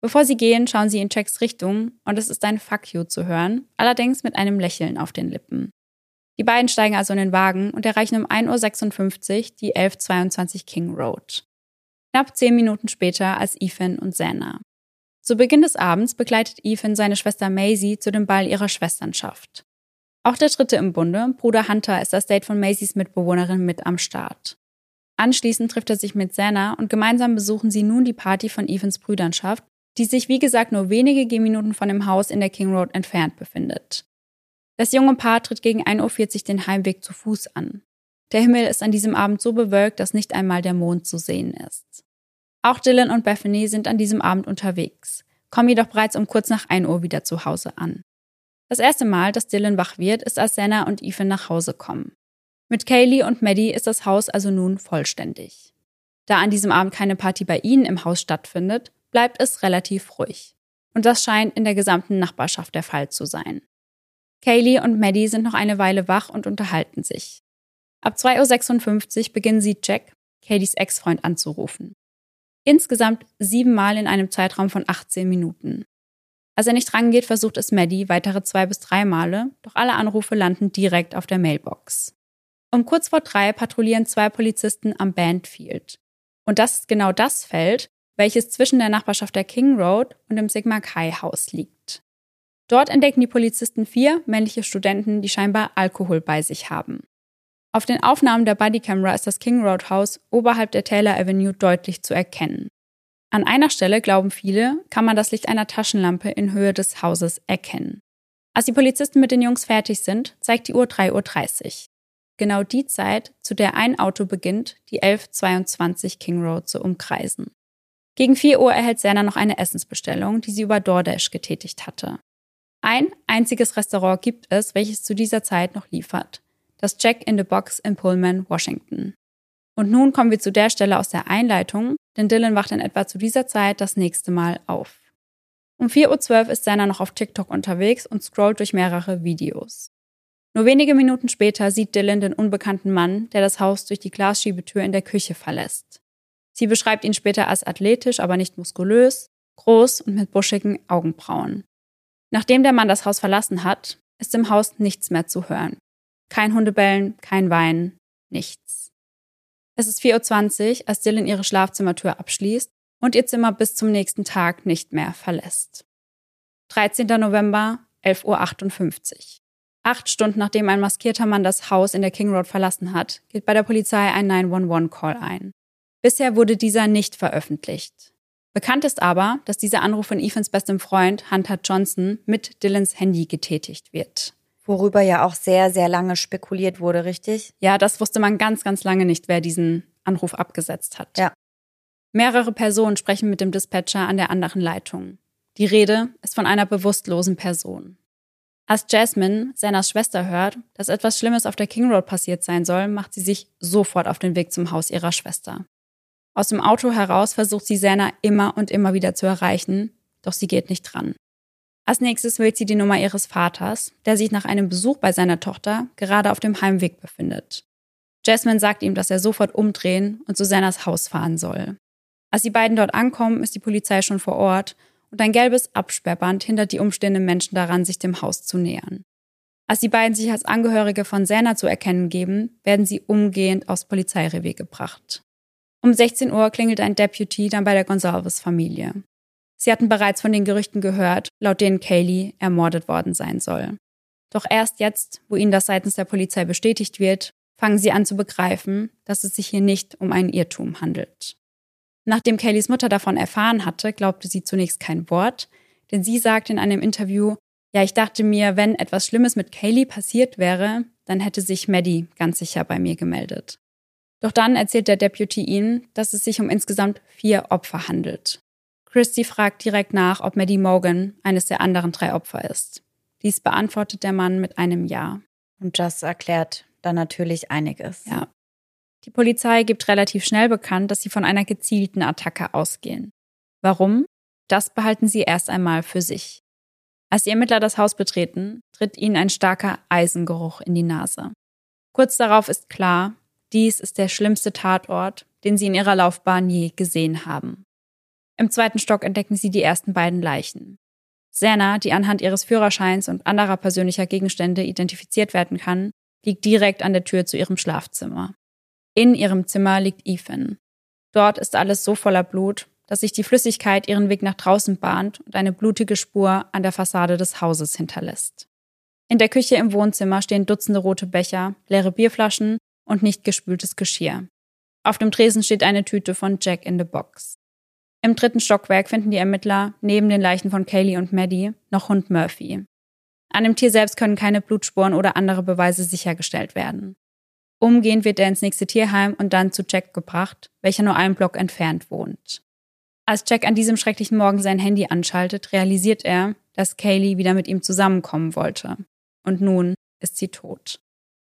Bevor sie gehen, schauen sie in Jacks Richtung und es ist ein Fuck you zu hören, allerdings mit einem Lächeln auf den Lippen. Die beiden steigen also in den Wagen und erreichen um 1.56 Uhr die 1122 King Road. Knapp zehn Minuten später als Ethan und Senna. Zu Beginn des Abends begleitet Ethan seine Schwester Maisie zu dem Ball ihrer Schwesternschaft. Auch der dritte im Bunde, Bruder Hunter, ist das Date von Maisies Mitbewohnerin mit am Start. Anschließend trifft er sich mit Senna und gemeinsam besuchen sie nun die Party von Evans Brüdernschaft, die sich wie gesagt nur wenige Gehminuten von dem Haus in der King Road entfernt befindet. Das junge Paar tritt gegen 1.40 Uhr den Heimweg zu Fuß an. Der Himmel ist an diesem Abend so bewölkt, dass nicht einmal der Mond zu sehen ist. Auch Dylan und Bethany sind an diesem Abend unterwegs, kommen jedoch bereits um kurz nach 1 Uhr wieder zu Hause an. Das erste Mal, dass Dylan wach wird, ist, als Senna und Ethan nach Hause kommen. Mit Kaylee und Maddie ist das Haus also nun vollständig. Da an diesem Abend keine Party bei ihnen im Haus stattfindet, bleibt es relativ ruhig. Und das scheint in der gesamten Nachbarschaft der Fall zu sein. Kaylee und Maddie sind noch eine Weile wach und unterhalten sich. Ab 2.56 Uhr beginnen sie Jack, Kaylees Ex-Freund, anzurufen. Insgesamt siebenmal in einem Zeitraum von 18 Minuten. Als er nicht rangeht, versucht es Maddie weitere zwei bis drei Male, doch alle Anrufe landen direkt auf der Mailbox. Um kurz vor drei patrouillieren zwei Polizisten am Bandfield. Und das ist genau das Feld, welches zwischen der Nachbarschaft der King Road und dem Sigma Chi Haus liegt. Dort entdecken die Polizisten vier männliche Studenten, die scheinbar Alkohol bei sich haben. Auf den Aufnahmen der Bodycamera ist das King Road House oberhalb der Taylor Avenue deutlich zu erkennen. An einer Stelle, glauben viele, kann man das Licht einer Taschenlampe in Höhe des Hauses erkennen. Als die Polizisten mit den Jungs fertig sind, zeigt die Uhr 3.30 Uhr. Genau die Zeit, zu der ein Auto beginnt, die 1122 King Road zu umkreisen. Gegen 4 Uhr erhält Serna noch eine Essensbestellung, die sie über DoorDash getätigt hatte. Ein einziges Restaurant gibt es, welches zu dieser Zeit noch liefert. Das Jack in the Box in Pullman, Washington. Und nun kommen wir zu der Stelle aus der Einleitung, denn Dylan wacht in etwa zu dieser Zeit das nächste Mal auf. Um 4.12 Uhr ist Serna noch auf TikTok unterwegs und scrollt durch mehrere Videos. Nur wenige Minuten später sieht Dylan den unbekannten Mann, der das Haus durch die Glasschiebetür in der Küche verlässt. Sie beschreibt ihn später als athletisch, aber nicht muskulös, groß und mit buschigen Augenbrauen. Nachdem der Mann das Haus verlassen hat, ist im Haus nichts mehr zu hören. Kein Hundebellen, kein Weinen, nichts. Es ist 4.20 Uhr, als Dylan ihre Schlafzimmertür abschließt und ihr Zimmer bis zum nächsten Tag nicht mehr verlässt. 13. November, 11.58 Uhr. Acht Stunden nachdem ein maskierter Mann das Haus in der King Road verlassen hat, geht bei der Polizei ein 911-Call ein. Bisher wurde dieser nicht veröffentlicht. Bekannt ist aber, dass dieser Anruf von Ethans bestem Freund Hunter Johnson mit Dylans Handy getätigt wird. Worüber ja auch sehr, sehr lange spekuliert wurde, richtig? Ja, das wusste man ganz, ganz lange nicht, wer diesen Anruf abgesetzt hat. Ja. Mehrere Personen sprechen mit dem Dispatcher an der anderen Leitung. Die Rede ist von einer bewusstlosen Person. Als Jasmine, Sennas Schwester, hört, dass etwas Schlimmes auf der King Road passiert sein soll, macht sie sich sofort auf den Weg zum Haus ihrer Schwester. Aus dem Auto heraus versucht sie Senna immer und immer wieder zu erreichen, doch sie geht nicht dran. Als nächstes wählt sie die Nummer ihres Vaters, der sich nach einem Besuch bei seiner Tochter gerade auf dem Heimweg befindet. Jasmine sagt ihm, dass er sofort umdrehen und zu Sennas Haus fahren soll. Als die beiden dort ankommen, ist die Polizei schon vor Ort und ein gelbes Absperrband hindert die umstehenden Menschen daran, sich dem Haus zu nähern. Als die beiden sich als Angehörige von Senna zu erkennen geben, werden sie umgehend aufs Polizeirevier gebracht. Um 16 Uhr klingelt ein Deputy dann bei der Gonsalves-Familie. Sie hatten bereits von den Gerüchten gehört, laut denen Kaylee ermordet worden sein soll. Doch erst jetzt, wo ihnen das seitens der Polizei bestätigt wird, fangen sie an zu begreifen, dass es sich hier nicht um einen Irrtum handelt. Nachdem Kayleys Mutter davon erfahren hatte, glaubte sie zunächst kein Wort, denn sie sagte in einem Interview, ja, ich dachte mir, wenn etwas Schlimmes mit Kaylee passiert wäre, dann hätte sich Maddie ganz sicher bei mir gemeldet. Doch dann erzählt der Deputy ihnen, dass es sich um insgesamt vier Opfer handelt. Christy fragt direkt nach, ob Maddie Morgan eines der anderen drei Opfer ist. Dies beantwortet der Mann mit einem Ja. Und das erklärt dann natürlich einiges. Ja. Die Polizei gibt relativ schnell bekannt, dass sie von einer gezielten Attacke ausgehen. Warum? Das behalten sie erst einmal für sich. Als die Ermittler das Haus betreten, tritt ihnen ein starker Eisengeruch in die Nase. Kurz darauf ist klar, dies ist der schlimmste Tatort, den sie in ihrer Laufbahn je gesehen haben. Im zweiten Stock entdecken sie die ersten beiden Leichen. Serna, die anhand ihres Führerscheins und anderer persönlicher Gegenstände identifiziert werden kann, liegt direkt an der Tür zu ihrem Schlafzimmer. In ihrem Zimmer liegt Ethan. Dort ist alles so voller Blut, dass sich die Flüssigkeit ihren Weg nach draußen bahnt und eine blutige Spur an der Fassade des Hauses hinterlässt. In der Küche im Wohnzimmer stehen Dutzende rote Becher, leere Bierflaschen und nicht gespültes Geschirr. Auf dem Tresen steht eine Tüte von Jack in the Box. Im dritten Stockwerk finden die Ermittler neben den Leichen von Kaylee und Maddie noch Hund Murphy. An dem Tier selbst können keine Blutspuren oder andere Beweise sichergestellt werden. Umgehend wird er ins nächste Tierheim und dann zu Jack gebracht, welcher nur einen Block entfernt wohnt. Als Jack an diesem schrecklichen Morgen sein Handy anschaltet, realisiert er, dass Kaylee wieder mit ihm zusammenkommen wollte. Und nun ist sie tot.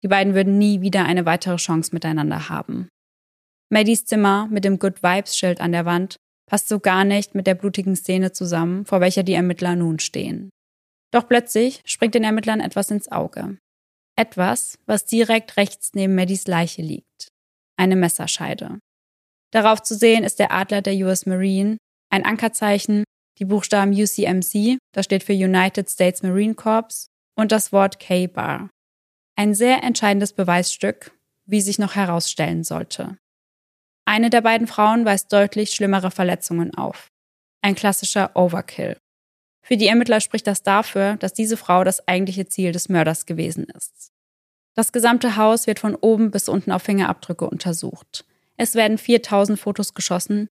Die beiden würden nie wieder eine weitere Chance miteinander haben. Maddies Zimmer mit dem Good Vibes Schild an der Wand passt so gar nicht mit der blutigen Szene zusammen, vor welcher die Ermittler nun stehen. Doch plötzlich springt den Ermittlern etwas ins Auge. Etwas, was direkt rechts neben Maddies Leiche liegt. Eine Messerscheide. Darauf zu sehen ist der Adler der US Marine, ein Ankerzeichen, die Buchstaben UCMC, das steht für United States Marine Corps, und das Wort K-Bar. Ein sehr entscheidendes Beweisstück, wie sich noch herausstellen sollte. Eine der beiden Frauen weist deutlich schlimmere Verletzungen auf. Ein klassischer Overkill. Für die Ermittler spricht das dafür, dass diese Frau das eigentliche Ziel des Mörders gewesen ist. Das gesamte Haus wird von oben bis unten auf Fingerabdrücke untersucht. Es werden 4000 Fotos geschossen,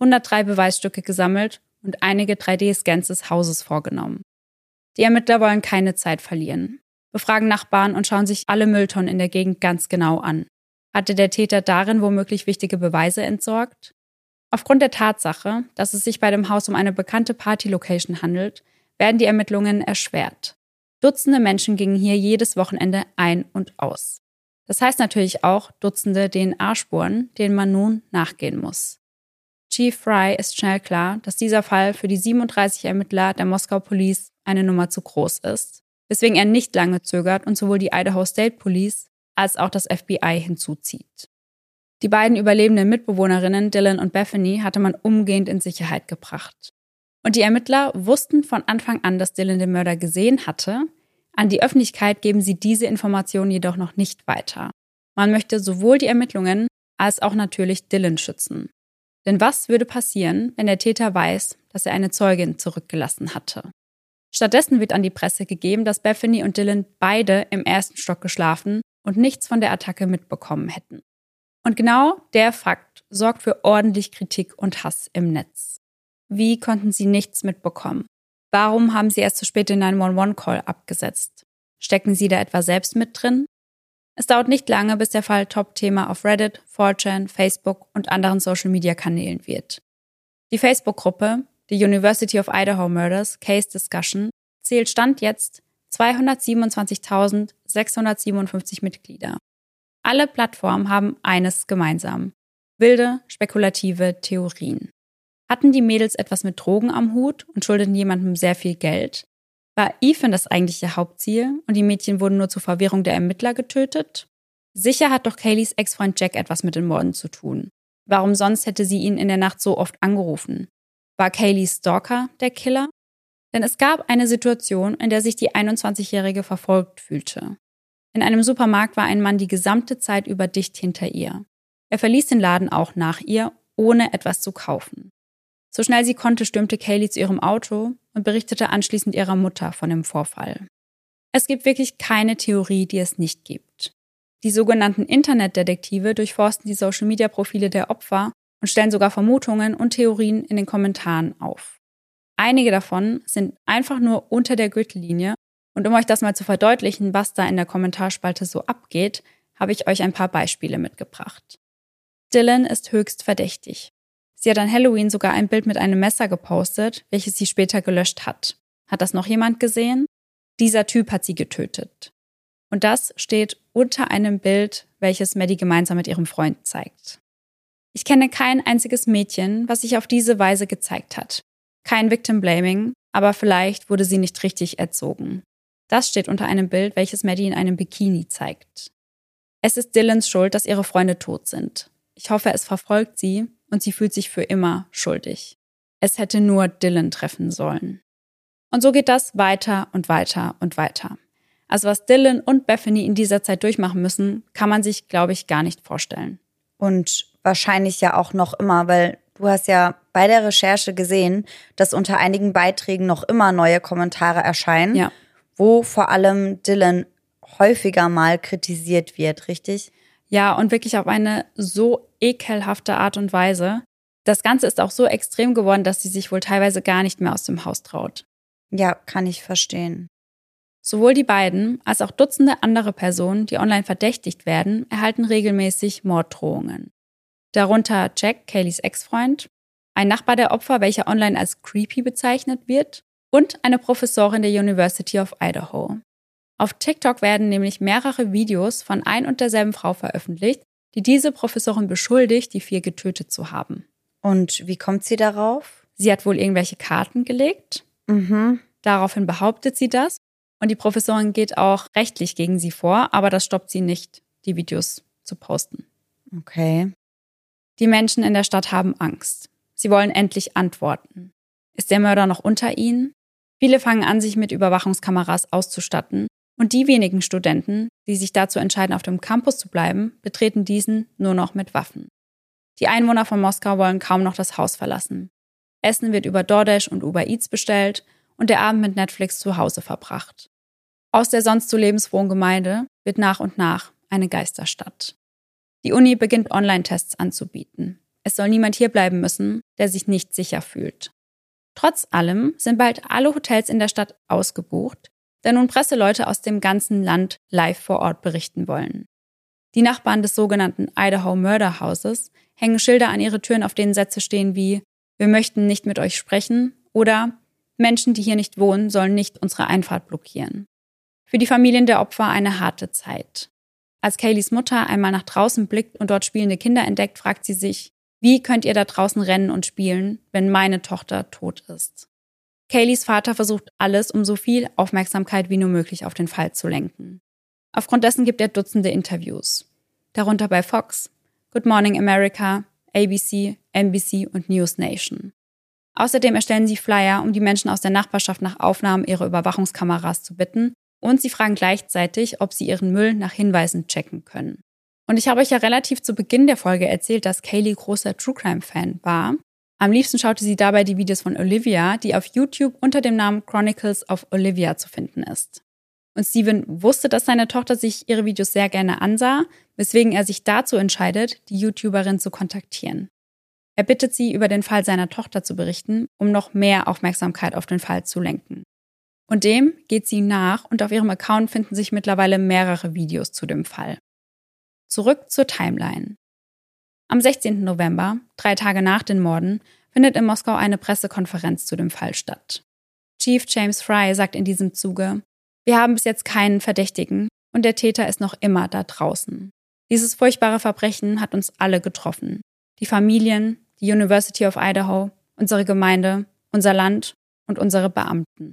103 Beweisstücke gesammelt und einige 3D-Scans des Hauses vorgenommen. Die Ermittler wollen keine Zeit verlieren, befragen Nachbarn und schauen sich alle Mülltonnen in der Gegend ganz genau an. Hatte der Täter darin womöglich wichtige Beweise entsorgt? Aufgrund der Tatsache, dass es sich bei dem Haus um eine bekannte Party-Location handelt, werden die Ermittlungen erschwert. Dutzende Menschen gingen hier jedes Wochenende ein und aus. Das heißt natürlich auch Dutzende DNA-Spuren, denen man nun nachgehen muss. Chief Fry ist schnell klar, dass dieser Fall für die 37 Ermittler der Moskau Police eine Nummer zu groß ist, weswegen er nicht lange zögert und sowohl die Idaho State Police als auch das FBI hinzuzieht. Die beiden überlebenden Mitbewohnerinnen Dylan und Bethany hatte man umgehend in Sicherheit gebracht. Und die Ermittler wussten von Anfang an, dass Dylan den Mörder gesehen hatte. An die Öffentlichkeit geben sie diese Informationen jedoch noch nicht weiter. Man möchte sowohl die Ermittlungen als auch natürlich Dylan schützen. Denn was würde passieren, wenn der Täter weiß, dass er eine Zeugin zurückgelassen hatte? Stattdessen wird an die Presse gegeben, dass Bethany und Dylan beide im ersten Stock geschlafen und nichts von der Attacke mitbekommen hätten. Und genau der Fakt sorgt für ordentlich Kritik und Hass im Netz. Wie konnten sie nichts mitbekommen? Warum haben sie erst zu spät den 911-Call abgesetzt? Stecken sie da etwa selbst mit drin? Es dauert nicht lange, bis der Fall Top-Thema auf Reddit, 4chan, Facebook und anderen Social-Media-Kanälen wird. Die Facebook-Gruppe, die University of Idaho Murders Case Discussion, zählt Stand jetzt 227.657 Mitglieder. Alle Plattformen haben eines gemeinsam. Wilde, spekulative Theorien. Hatten die Mädels etwas mit Drogen am Hut und schuldeten jemandem sehr viel Geld? War Ethan das eigentliche Hauptziel und die Mädchen wurden nur zur Verwirrung der Ermittler getötet? Sicher hat doch Kayleys Ex-Freund Jack etwas mit den Morden zu tun. Warum sonst hätte sie ihn in der Nacht so oft angerufen? War Kaylee Stalker der Killer? Denn es gab eine Situation, in der sich die 21-Jährige verfolgt fühlte. In einem Supermarkt war ein Mann die gesamte Zeit über dicht hinter ihr. Er verließ den Laden auch nach ihr, ohne etwas zu kaufen. So schnell sie konnte, stürmte Kaylee zu ihrem Auto und berichtete anschließend ihrer Mutter von dem Vorfall. Es gibt wirklich keine Theorie, die es nicht gibt. Die sogenannten Internetdetektive durchforsten die Social-Media-Profile der Opfer und stellen sogar Vermutungen und Theorien in den Kommentaren auf. Einige davon sind einfach nur unter der Gürtellinie und um euch das mal zu verdeutlichen, was da in der Kommentarspalte so abgeht, habe ich euch ein paar Beispiele mitgebracht. Dylan ist höchst verdächtig. Sie hat an Halloween sogar ein Bild mit einem Messer gepostet, welches sie später gelöscht hat. Hat das noch jemand gesehen? Dieser Typ hat sie getötet. Und das steht unter einem Bild, welches Maddie gemeinsam mit ihrem Freund zeigt. Ich kenne kein einziges Mädchen, was sich auf diese Weise gezeigt hat. Kein Victim Blaming, aber vielleicht wurde sie nicht richtig erzogen. Das steht unter einem Bild, welches Maddie in einem Bikini zeigt. Es ist Dylans Schuld, dass ihre Freunde tot sind. Ich hoffe, es verfolgt sie und sie fühlt sich für immer schuldig. Es hätte nur Dylan treffen sollen. Und so geht das weiter und weiter und weiter. Also was Dylan und Bethany in dieser Zeit durchmachen müssen, kann man sich, glaube ich, gar nicht vorstellen. Und wahrscheinlich ja auch noch immer, weil du hast ja bei der Recherche gesehen, dass unter einigen Beiträgen noch immer neue Kommentare erscheinen, Ja. wo vor allem Dylan häufiger mal kritisiert wird, richtig? Ja, und wirklich auf eine so ekelhafte Art und Weise. Das Ganze ist auch so extrem geworden, dass sie sich wohl teilweise gar nicht mehr aus dem Haus traut. Ja, kann ich verstehen. Sowohl die beiden als auch Dutzende andere Personen, die online verdächtigt werden, erhalten regelmäßig Morddrohungen. Darunter Jack, Kayleys Ex-Freund, ein Nachbar der Opfer, welcher online als creepy bezeichnet wird, und eine Professorin der University of Idaho. Auf TikTok werden nämlich mehrere Videos von ein und derselben Frau veröffentlicht, die diese Professorin beschuldigt, die vier getötet zu haben. Und wie kommt sie darauf? Sie hat wohl irgendwelche Karten gelegt. Mhm. Daraufhin behauptet sie das. Und die Professorin geht auch rechtlich gegen sie vor, aber das stoppt sie nicht, die Videos zu posten. Okay. Die Menschen in der Stadt haben Angst. Sie wollen endlich Antworten. Ist der Mörder noch unter ihnen? Viele fangen an, sich mit Überwachungskameras auszustatten. Und die wenigen Studenten, die sich dazu entscheiden, auf dem Campus zu bleiben, betreten diesen nur noch mit Waffen. Die Einwohner von Moskau wollen kaum noch das Haus verlassen. Essen wird über DoorDash und Uber Eats bestellt und der Abend mit Netflix zu Hause verbracht. Aus der sonst so lebensfrohen Gemeinde wird nach und nach eine Geisterstadt. Die Uni beginnt Online-Tests anzubieten. Es soll niemand hierbleiben müssen, der sich nicht sicher fühlt. Trotz allem sind bald alle Hotels in der Stadt ausgebucht, da nun Presseleute aus dem ganzen Land live vor Ort berichten wollen. Die Nachbarn des sogenannten Idaho Murder Houses hängen Schilder an ihre Türen, auf denen Sätze stehen wie Wir möchten nicht mit euch sprechen oder Menschen, die hier nicht wohnen, sollen nicht unsere Einfahrt blockieren. Für die Familien der Opfer eine harte Zeit. Als Kayleys Mutter einmal nach draußen blickt und dort spielende Kinder entdeckt, fragt sie sich, wie könnt ihr da draußen rennen und spielen, wenn meine Tochter tot ist? Kayleys Vater versucht alles, um so viel Aufmerksamkeit wie nur möglich auf den Fall zu lenken. Aufgrund dessen gibt er Dutzende Interviews. Darunter bei Fox, Good Morning America, ABC, NBC und News Nation. Außerdem erstellen sie Flyer, um die Menschen aus der Nachbarschaft nach Aufnahmen ihrer Überwachungskameras zu bitten und sie fragen gleichzeitig, ob sie ihren Müll nach Hinweisen checken können. Und ich habe euch ja relativ zu Beginn der Folge erzählt, dass Kaylee großer True Crime Fan war. Am liebsten schaute sie dabei die Videos von Olivia, die auf YouTube unter dem Namen Chronicles of Olivia zu finden ist. Und Steven wusste, dass seine Tochter sich ihre Videos sehr gerne ansah, weswegen er sich dazu entscheidet, die YouTuberin zu kontaktieren. Er bittet sie, über den Fall seiner Tochter zu berichten, um noch mehr Aufmerksamkeit auf den Fall zu lenken. Und dem geht sie nach und auf ihrem Account finden sich mittlerweile mehrere Videos zu dem Fall. Zurück zur Timeline. Am 16. November, drei Tage nach den Morden, findet in Moskau eine Pressekonferenz zu dem Fall statt. Chief James Fry sagt in diesem Zuge, wir haben bis jetzt keinen Verdächtigen und der Täter ist noch immer da draußen. Dieses furchtbare Verbrechen hat uns alle getroffen. Die Familien, die University of Idaho, unsere Gemeinde, unser Land und unsere Beamten.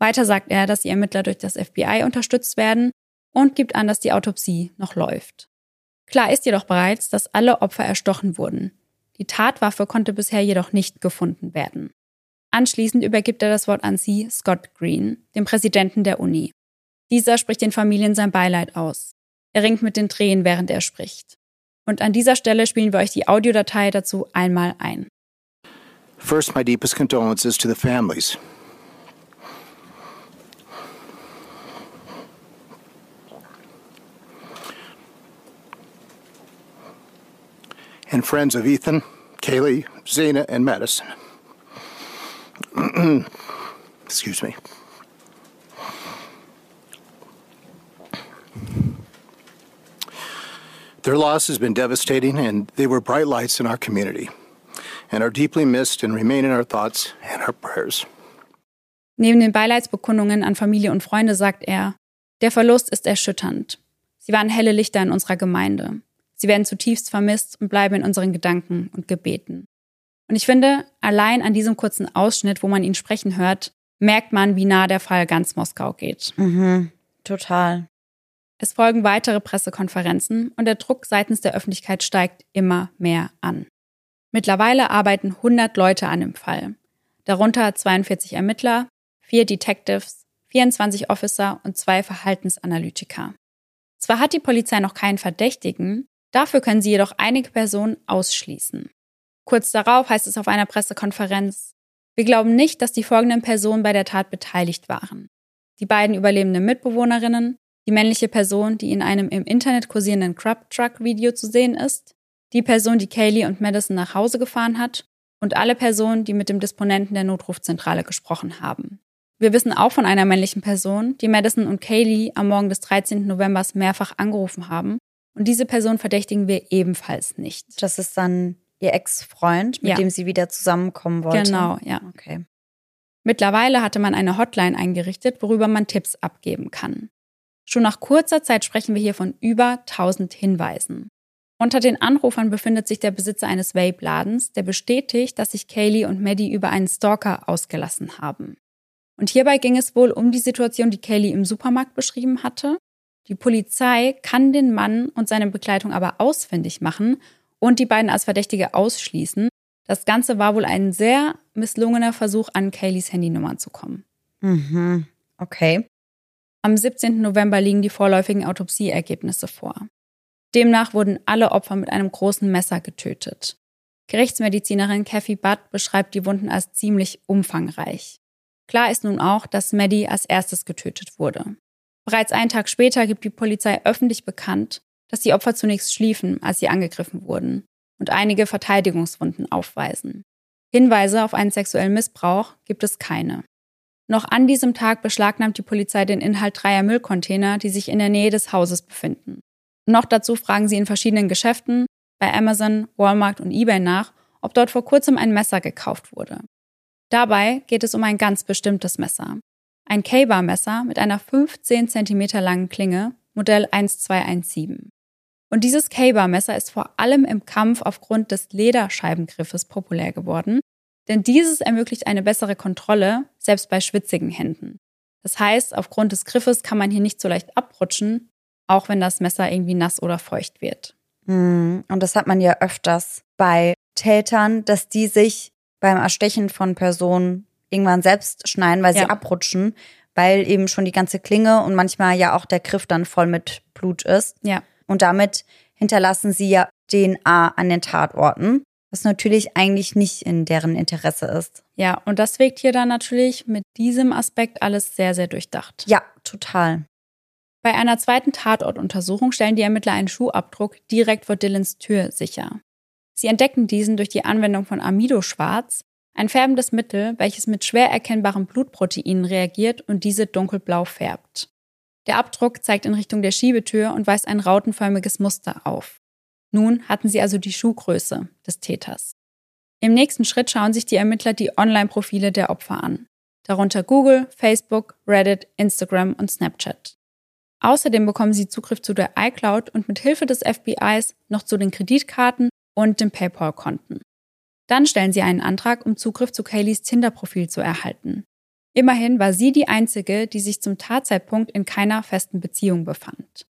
Weiter sagt er, dass die Ermittler durch das FBI unterstützt werden und gibt an, dass die Autopsie noch läuft. Klar ist jedoch bereits, dass alle Opfer erstochen wurden. Die Tatwaffe konnte bisher jedoch nicht gefunden werden. Anschließend übergibt er das Wort an Sie, Scott Green, dem Präsidenten der Uni. Dieser spricht den Familien sein Beileid aus. Er ringt mit den Tränen, während er spricht. Und an dieser Stelle spielen wir euch die Audiodatei dazu einmal ein. First, my deepest condolences to the families and friends of Ethan, Kaylee, Zena, and Madison. <clears throat> Excuse me. Their loss has been devastating, and they were bright lights in our community and are deeply missed and remain in our thoughts and our prayers. Neben den Beileidsbekundungen an Familie und Freunde sagt er, der Verlust ist erschütternd. Sie waren helle Lichter in unserer Gemeinde. Sie werden zutiefst vermisst und bleiben in unseren Gedanken und Gebeten. Und ich finde, allein an diesem kurzen Ausschnitt, wo man ihn sprechen hört, merkt man, wie nah der Fall ganz Moskau geht. Mhm, total. Es folgen weitere Pressekonferenzen und der Druck seitens der Öffentlichkeit steigt immer mehr an. Mittlerweile arbeiten 100 Leute an dem Fall, darunter 42 Ermittler, vier Detectives, 24 Officer und zwei Verhaltensanalytiker. Zwar hat die Polizei noch keinen Verdächtigen, Dafür können sie jedoch einige Personen ausschließen. Kurz darauf heißt es auf einer Pressekonferenz, wir glauben nicht, dass die folgenden Personen bei der Tat beteiligt waren. Die beiden überlebenden Mitbewohnerinnen, die männliche Person, die in einem im Internet kursierenden Crab Truck Video zu sehen ist, die Person, die Kaylee und Madison nach Hause gefahren hat und alle Personen, die mit dem Disponenten der Notrufzentrale gesprochen haben. Wir wissen auch von einer männlichen Person, die Madison und Kaylee am Morgen des 13. November mehrfach angerufen haben und diese Person verdächtigen wir ebenfalls nicht. Das ist dann ihr Ex-Freund, mit Ja. dem sie wieder zusammenkommen wollte. Genau, ja. Okay. Mittlerweile hatte man eine Hotline eingerichtet, worüber man Tipps abgeben kann. Schon nach kurzer Zeit sprechen wir hier von über 1000 Hinweisen. Unter den Anrufern befindet sich der Besitzer eines Vape-Ladens, der bestätigt, dass sich Kaylee und Maddie über einen Stalker ausgelassen haben. Und hierbei ging es wohl um die Situation, die Kaylee im Supermarkt beschrieben hatte. Die Polizei kann den Mann und seine Begleitung aber ausfindig machen und die beiden als Verdächtige ausschließen. Das Ganze war wohl ein sehr misslungener Versuch, an Kayleys Handynummer zu kommen. Mhm. Okay. Am 17. November liegen die vorläufigen Autopsieergebnisse vor. Demnach wurden alle Opfer mit einem großen Messer getötet. Gerichtsmedizinerin Kathy Budd beschreibt die Wunden als ziemlich umfangreich. Klar ist nun auch, dass Maddie als erstes getötet wurde. Bereits einen Tag später gibt die Polizei öffentlich bekannt, dass die Opfer zunächst schliefen, als sie angegriffen wurden und einige Verteidigungswunden aufweisen. Hinweise auf einen sexuellen Missbrauch gibt es keine. Noch an diesem Tag beschlagnahmt die Polizei den Inhalt dreier Müllcontainer, die sich in der Nähe des Hauses befinden. Noch dazu fragen sie in verschiedenen Geschäften, bei Amazon, Walmart und eBay nach, ob dort vor kurzem ein Messer gekauft wurde. Dabei geht es um ein ganz bestimmtes Messer. Ein K-Bar-Messer mit einer 15 cm langen Klinge, Modell 1217. Und dieses K-Bar-Messer ist vor allem im Kampf aufgrund des Lederscheibengriffes populär geworden, denn dieses ermöglicht eine bessere Kontrolle, selbst bei schwitzigen Händen. Das heißt, aufgrund des Griffes kann man hier nicht so leicht abrutschen, auch wenn das Messer irgendwie nass oder feucht wird. Hm, und das hat man ja öfters bei Tätern, dass die sich beim Erstechen von Personen irgendwann selbst schneiden, weil sie ja. abrutschen, weil eben schon die ganze Klinge und manchmal ja auch der Griff dann voll mit Blut ist. Ja. Und damit hinterlassen sie ja DNA an den Tatorten, was natürlich eigentlich nicht in deren Interesse ist. Ja, und das wirkt hier dann natürlich mit diesem Aspekt alles sehr, sehr durchdacht. Ja, total. Bei einer zweiten Tatortuntersuchung stellen die Ermittler einen Schuhabdruck direkt vor Dylans Tür sicher. Sie entdecken diesen durch die Anwendung von Amidoschwarz, ein färbendes Mittel, welches mit schwer erkennbaren Blutproteinen reagiert und diese dunkelblau färbt. Der Abdruck zeigt in Richtung der Schiebetür und weist ein rautenförmiges Muster auf. Nun hatten sie also die Schuhgröße des Täters. Im nächsten Schritt schauen sich die Ermittler die Online-Profile der Opfer an, darunter Google, Facebook, Reddit, Instagram und Snapchat. Außerdem bekommen sie Zugriff zu der iCloud und mit Hilfe des FBIs noch zu den Kreditkarten und den PayPal-Konten. Dann stellen sie einen Antrag, um Zugriff zu Kayleys Tinder-Profil zu erhalten. Immerhin war sie die einzige, die sich zum Tatzeitpunkt in keiner festen Beziehung befand.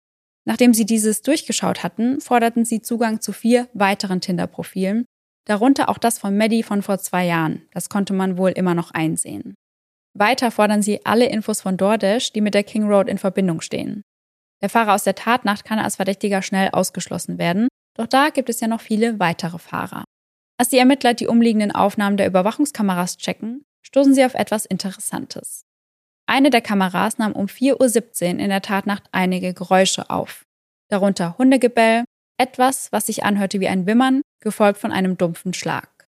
Nachdem sie dieses durchgeschaut hatten, forderten sie Zugang zu vier weiteren Tinder-Profilen, darunter auch das von Maddie von vor zwei Jahren. Das konnte man wohl immer noch einsehen. Weiter fordern sie alle Infos von DoorDash, die mit der King Road in Verbindung stehen. Der Fahrer aus der Tatnacht kann als Verdächtiger schnell ausgeschlossen werden, doch da gibt es ja noch viele weitere Fahrer. Als die Ermittler die umliegenden Aufnahmen der Überwachungskameras checken, stoßen sie auf etwas Interessantes. Eine der Kameras nahm um 4.17 Uhr in der Tatnacht einige Geräusche auf. Darunter Hundegebell, etwas, was sich anhörte wie ein Wimmern, gefolgt von einem dumpfen Schlag.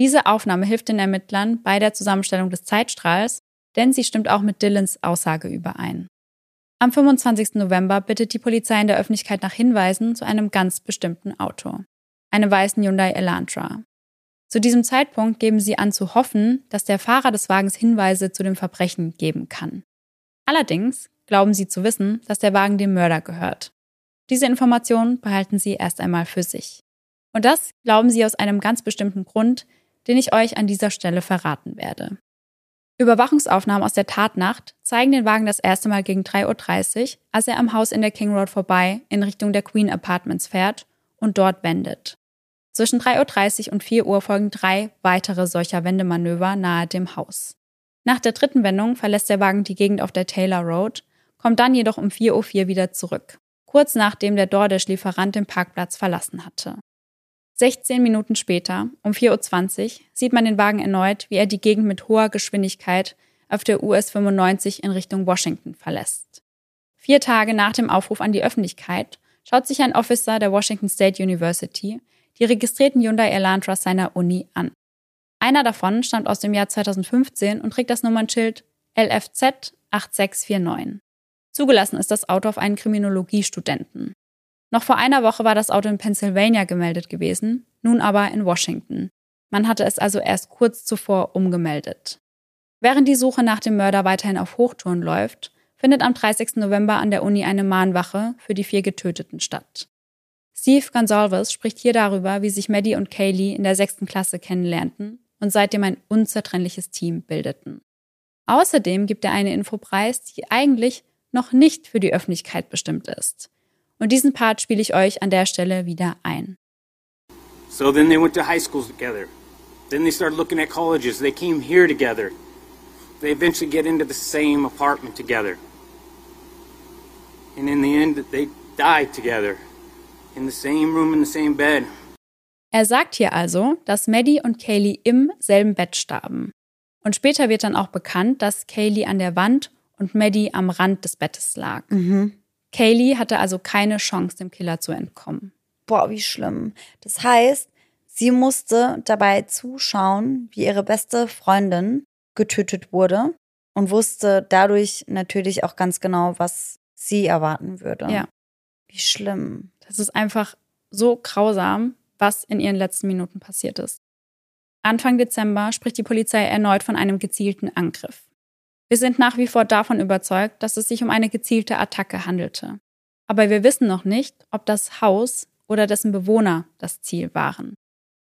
Diese Aufnahme hilft den Ermittlern bei der Zusammenstellung des Zeitstrahls, denn sie stimmt auch mit Dylans Aussage überein. Am 25. November bittet die Polizei in der Öffentlichkeit nach Hinweisen zu einem ganz bestimmten Auto, einem weißen Hyundai Elantra. Zu diesem Zeitpunkt geben sie an zu hoffen, dass der Fahrer des Wagens Hinweise zu dem Verbrechen geben kann. Allerdings glauben sie zu wissen, dass der Wagen dem Mörder gehört. Diese Information behalten sie erst einmal für sich. Und das glauben sie aus einem ganz bestimmten Grund, den ich euch an dieser Stelle verraten werde. Überwachungsaufnahmen aus der Tatnacht zeigen den Wagen das erste Mal gegen 3.30 Uhr, als er am Haus in der King Road vorbei in Richtung der Queen Apartments fährt und dort wendet. Zwischen 3.30 Uhr und 4 Uhr folgen drei weitere solcher Wendemanöver nahe dem Haus. Nach der dritten Wendung verlässt der Wagen die Gegend auf der Taylor Road, kommt dann jedoch um 4.04 Uhr wieder zurück, kurz nachdem der DoorDash-Lieferant den Parkplatz verlassen hatte. 16 Minuten später, um 4.20 Uhr, sieht man den Wagen erneut, wie er die Gegend mit hoher Geschwindigkeit auf der US 95 in Richtung Washington verlässt. Vier Tage nach dem Aufruf an die Öffentlichkeit schaut sich ein Officer der Washington State University die registrierten Hyundai Elantras seiner Uni an. Einer davon stammt aus dem Jahr 2015 und trägt das Nummernschild LFZ 8649. Zugelassen ist das Auto auf einen Kriminologiestudenten. Noch vor einer Woche war das Auto in Pennsylvania gemeldet gewesen, nun aber in Washington. Man hatte es also erst kurz zuvor umgemeldet. Während die Suche nach dem Mörder weiterhin auf Hochtouren läuft, findet am 30. November an der Uni eine Mahnwache für die vier Getöteten statt. Steve Gonsalves spricht hier darüber, wie sich Maddie und Kaylee in der sechsten Klasse kennenlernten und seitdem ein unzertrennliches Team bildeten. Außerdem gibt er eine Info preis, die eigentlich noch nicht für die Öffentlichkeit bestimmt ist. Und diesen Part spiele ich euch an der Stelle wieder ein. So then they went to high schools together. Then they started looking at colleges. They came here together. They eventually get into the same apartment together. And in the end, they died together. In the same room, in the same bed. Er sagt hier also, dass Maddie und Kaylee im selben Bett starben. Und später wird dann auch bekannt, dass Kaylee an der Wand und Maddie am Rand des Bettes lag. Mhm. Kaylee hatte also keine Chance, dem Killer zu entkommen. Boah, wie schlimm. Das heißt, sie musste dabei zuschauen, wie ihre beste Freundin getötet wurde und wusste dadurch natürlich auch ganz genau, was sie erwarten würde. Ja. Wie schlimm. Das ist einfach so grausam, was in ihren letzten Minuten passiert ist. Anfang Dezember spricht die Polizei erneut von einem gezielten Angriff. Wir sind nach wie vor davon überzeugt, dass es sich um eine gezielte Attacke handelte. Aber wir wissen noch nicht, ob das Haus oder dessen Bewohner das Ziel waren.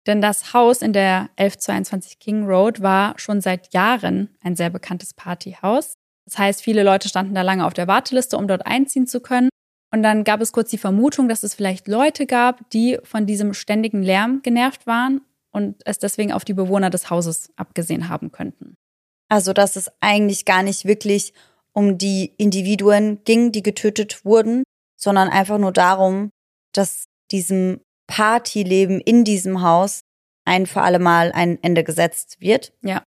Denn das Haus in der 1122 King Road war schon seit Jahren ein sehr bekanntes Partyhaus. Das heißt, viele Leute standen da lange auf der Warteliste, um dort einziehen zu können. Und dann gab es kurz die Vermutung, dass es vielleicht Leute gab, die von diesem ständigen Lärm genervt waren und es deswegen auf die Bewohner des Hauses abgesehen haben könnten. Also, dass es eigentlich gar nicht wirklich um die Individuen ging, die getötet wurden, sondern einfach nur darum, dass diesem Partyleben in diesem Haus ein für alle Mal ein Ende gesetzt wird. Ja.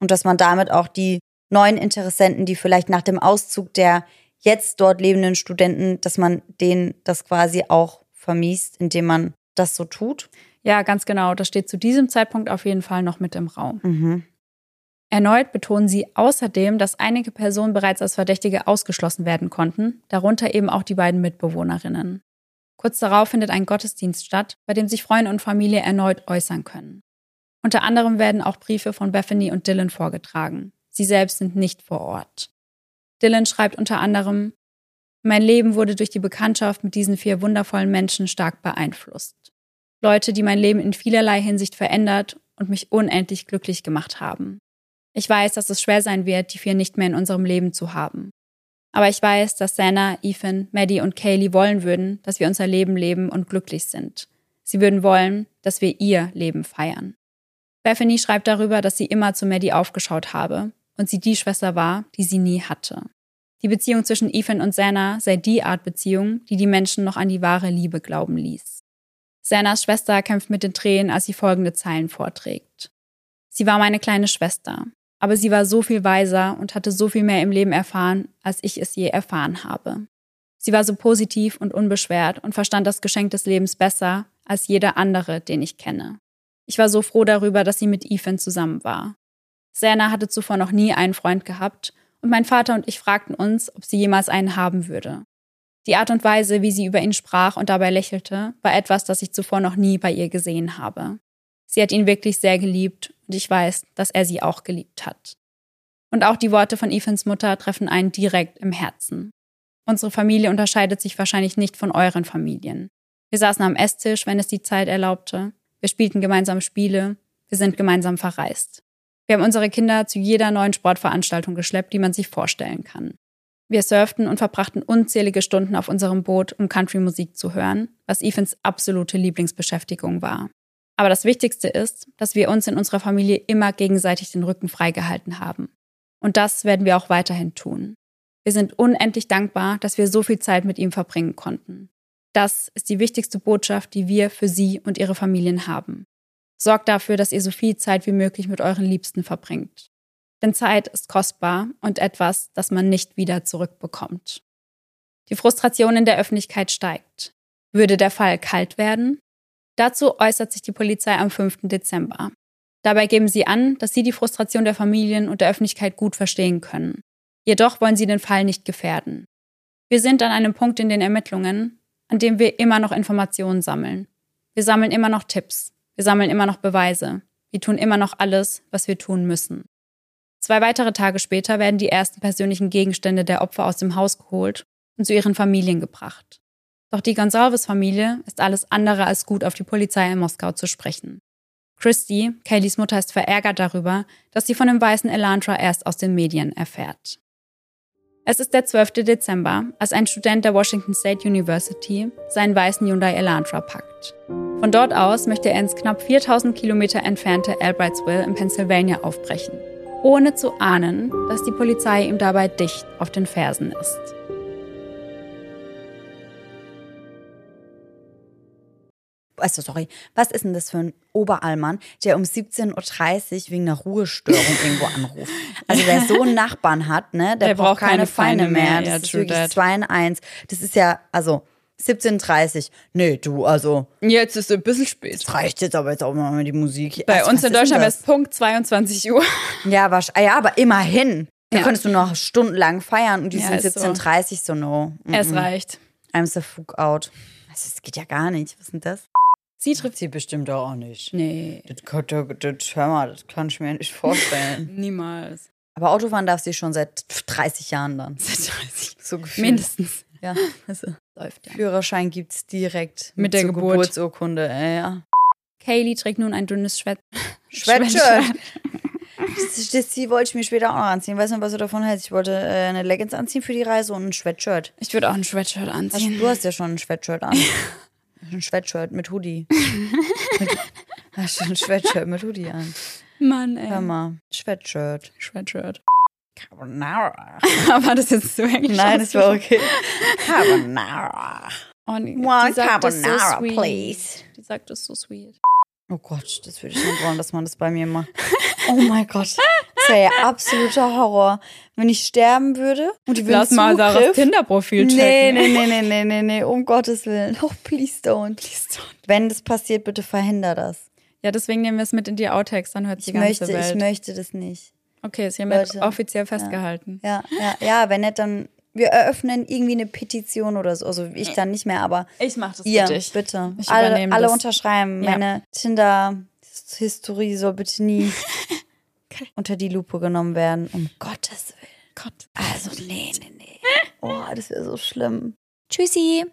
Und dass man damit auch die neuen Interessenten, die vielleicht nach dem Auszug der jetzt dort lebenden Studenten, dass man denen das quasi auch vermiest, indem man das so tut. Ja, ganz genau. Das steht zu diesem Zeitpunkt auf jeden Fall noch mit im Raum. Mhm. Erneut betonen sie außerdem, dass einige Personen bereits als Verdächtige ausgeschlossen werden konnten, darunter eben auch die beiden Mitbewohnerinnen. Kurz darauf findet ein Gottesdienst statt, bei dem sich Freunde und Familie erneut äußern können. Unter anderem werden auch Briefe von Bethany und Dylan vorgetragen. Sie selbst sind nicht vor Ort. Dylan schreibt unter anderem, mein Leben wurde durch die Bekanntschaft mit diesen vier wundervollen Menschen stark beeinflusst. Leute, die mein Leben in vielerlei Hinsicht verändert und mich unendlich glücklich gemacht haben. Ich weiß, dass es schwer sein wird, die vier nicht mehr in unserem Leben zu haben. Aber ich weiß, dass Sana, Ethan, Maddie und Kaylee wollen würden, dass wir unser Leben leben und glücklich sind. Sie würden wollen, dass wir ihr Leben feiern. Bethany schreibt darüber, dass sie immer zu Maddie aufgeschaut habe und sie die Schwester war, die sie nie hatte. Die Beziehung zwischen Ethan und Sana sei die Art Beziehung, die die Menschen noch an die wahre Liebe glauben ließ. Sanas Schwester kämpft mit den Tränen, als sie folgende Zeilen vorträgt. Sie war meine kleine Schwester, aber sie war so viel weiser und hatte so viel mehr im Leben erfahren, als ich es je erfahren habe. Sie war so positiv und unbeschwert und verstand das Geschenk des Lebens besser als jeder andere, den ich kenne. Ich war so froh darüber, dass sie mit Ethan zusammen war. Serna hatte zuvor noch nie einen Freund gehabt und mein Vater und ich fragten uns, ob sie jemals einen haben würde. Die Art und Weise, wie sie über ihn sprach und dabei lächelte, war etwas, das ich zuvor noch nie bei ihr gesehen habe. Sie hat ihn wirklich sehr geliebt und ich weiß, dass er sie auch geliebt hat. Und auch die Worte von Ethans Mutter treffen einen direkt im Herzen. Unsere Familie unterscheidet sich wahrscheinlich nicht von euren Familien. Wir saßen am Esstisch, wenn es die Zeit erlaubte. Wir spielten gemeinsam Spiele. Wir sind gemeinsam verreist. Wir haben unsere Kinder zu jeder neuen Sportveranstaltung geschleppt, die man sich vorstellen kann. Wir surften und verbrachten unzählige Stunden auf unserem Boot, um Country-Musik zu hören, was Ethans absolute Lieblingsbeschäftigung war. Aber das Wichtigste ist, dass wir uns in unserer Familie immer gegenseitig den Rücken freigehalten haben. Und das werden wir auch weiterhin tun. Wir sind unendlich dankbar, dass wir so viel Zeit mit ihm verbringen konnten. Das ist die wichtigste Botschaft, die wir für Sie und Ihre Familien haben. Sorgt dafür, dass ihr so viel Zeit wie möglich mit euren Liebsten verbringt. Denn Zeit ist kostbar und etwas, das man nicht wieder zurückbekommt. Die Frustration in der Öffentlichkeit steigt. Würde der Fall kalt werden? Dazu äußert sich die Polizei am 5. Dezember. Dabei geben sie an, dass sie die Frustration der Familien und der Öffentlichkeit gut verstehen können. Jedoch wollen sie den Fall nicht gefährden. Wir sind an einem Punkt in den Ermittlungen, an dem wir immer noch Informationen sammeln. Wir sammeln immer noch Tipps. Wir sammeln immer noch Beweise. Wir tun immer noch alles, was wir tun müssen. Zwei weitere Tage später werden die ersten persönlichen Gegenstände der Opfer aus dem Haus geholt und zu ihren Familien gebracht. Doch die Gonsalves-Familie ist alles andere als gut auf die Polizei in Moskau zu sprechen. Christy, Kayleys Mutter, ist verärgert darüber, dass sie von dem weißen Elantra erst aus den Medien erfährt. Es ist der 12. Dezember, als ein Student der Washington State University seinen weißen Hyundai Elantra packt. Von dort aus möchte er ins knapp 4000 Kilometer entfernte Albrightsville in Pennsylvania aufbrechen, ohne zu ahnen, dass die Polizei ihm dabei dicht auf den Fersen ist. also sorry, was ist denn das für ein Oberallmann, der um 17.30 Uhr wegen einer Ruhestörung <laughs> irgendwo anruft? Also der so einen Nachbarn hat, ne, der, Der braucht braucht keine keine Feinde Feinde mehr. mehr. Das Ja, ist wirklich that. 2 in 1. Das ist ja, also 17.30 Nee, du, also Jetzt ist es ein bisschen spät. das reicht jetzt aber jetzt auch mal mit die Musik. Bei also, uns in Deutschland wäre es Punkt 22 Uhr. <laughs> Ja, wasch, ah ja, aber immerhin. Da Ja. könntest du noch stundenlang feiern und die Ja, sind ist so. 17.30 so no. Mm, Es mm. reicht. I'm so fuck out. Also, das geht ja gar nicht. Was ist denn das? Sie trifft sie bestimmt auch nicht. Nee, Das, das, das, hör mal, das kann ich mir nicht vorstellen. <laughs> niemals. Aber Autofahren darf sie schon seit 30 Jahren dann. Seit 30. So gefühlt. Mindestens. Ja, <laughs> also, Läuft ja. Führerschein gibt's direkt. Mit der zur Geburt. Geburtsurkunde, äh, ja. Kaylee trägt nun ein dünnes Schwert <laughs> Sweatshirt. Das, wollte ich mir später auch noch anziehen. Weiß nicht, was du davon hältst. Ich wollte äh, eine Leggings anziehen für die Reise und ein Sweatshirt. Ich würde auch ein Sweatshirt Also, anziehen. du hast ja schon ein Sweatshirt an. <laughs> ein Sweatshirt mit Hoodie. mit, hast du ein Sweatshirt mit Hoodie an? Mann, ey. Hör mal. Sweatshirt. Sweatshirt. Carbonara. <laughs> Aber das jetzt so englisch Nein, das war okay. Carbonara. Oh, nee, One die so Carbonara, sweet. please. Die sagt das so sweet. Oh Gott, das würde ich nicht wollen, dass man das bei mir macht. <laughs> Oh mein Gott. Das wäre ja absoluter Horror. Wenn ich sterben würde und die würden Lass mal Sarahs Zugriff- Tinder-Profil Nee, checken. nee, nee, nee, nee, nee, nee, um Gottes Willen. Oh, please don't. Please don't. Wenn das passiert, bitte verhinder das. Ja, deswegen nehmen wir es mit in die Outtakes, dann hört die Ich ganze möchte, Welt. ich möchte das nicht. Okay, ist hiermit Leute. offiziell festgehalten. Ja, ja, ja, wenn nicht, dann wir eröffnen irgendwie eine Petition oder so. Also ich dann nicht mehr, aber Ich mach das ihr, für dich. bitte. Ich alle alle das. unterschreiben. Ja. Meine Tinder-Historie soll bitte nie <laughs> unter die Lupe genommen werden. Um Gottes Willen. Gott. Also, nee, nee, nee. <laughs> Oh, das wäre so schlimm. Tschüssi.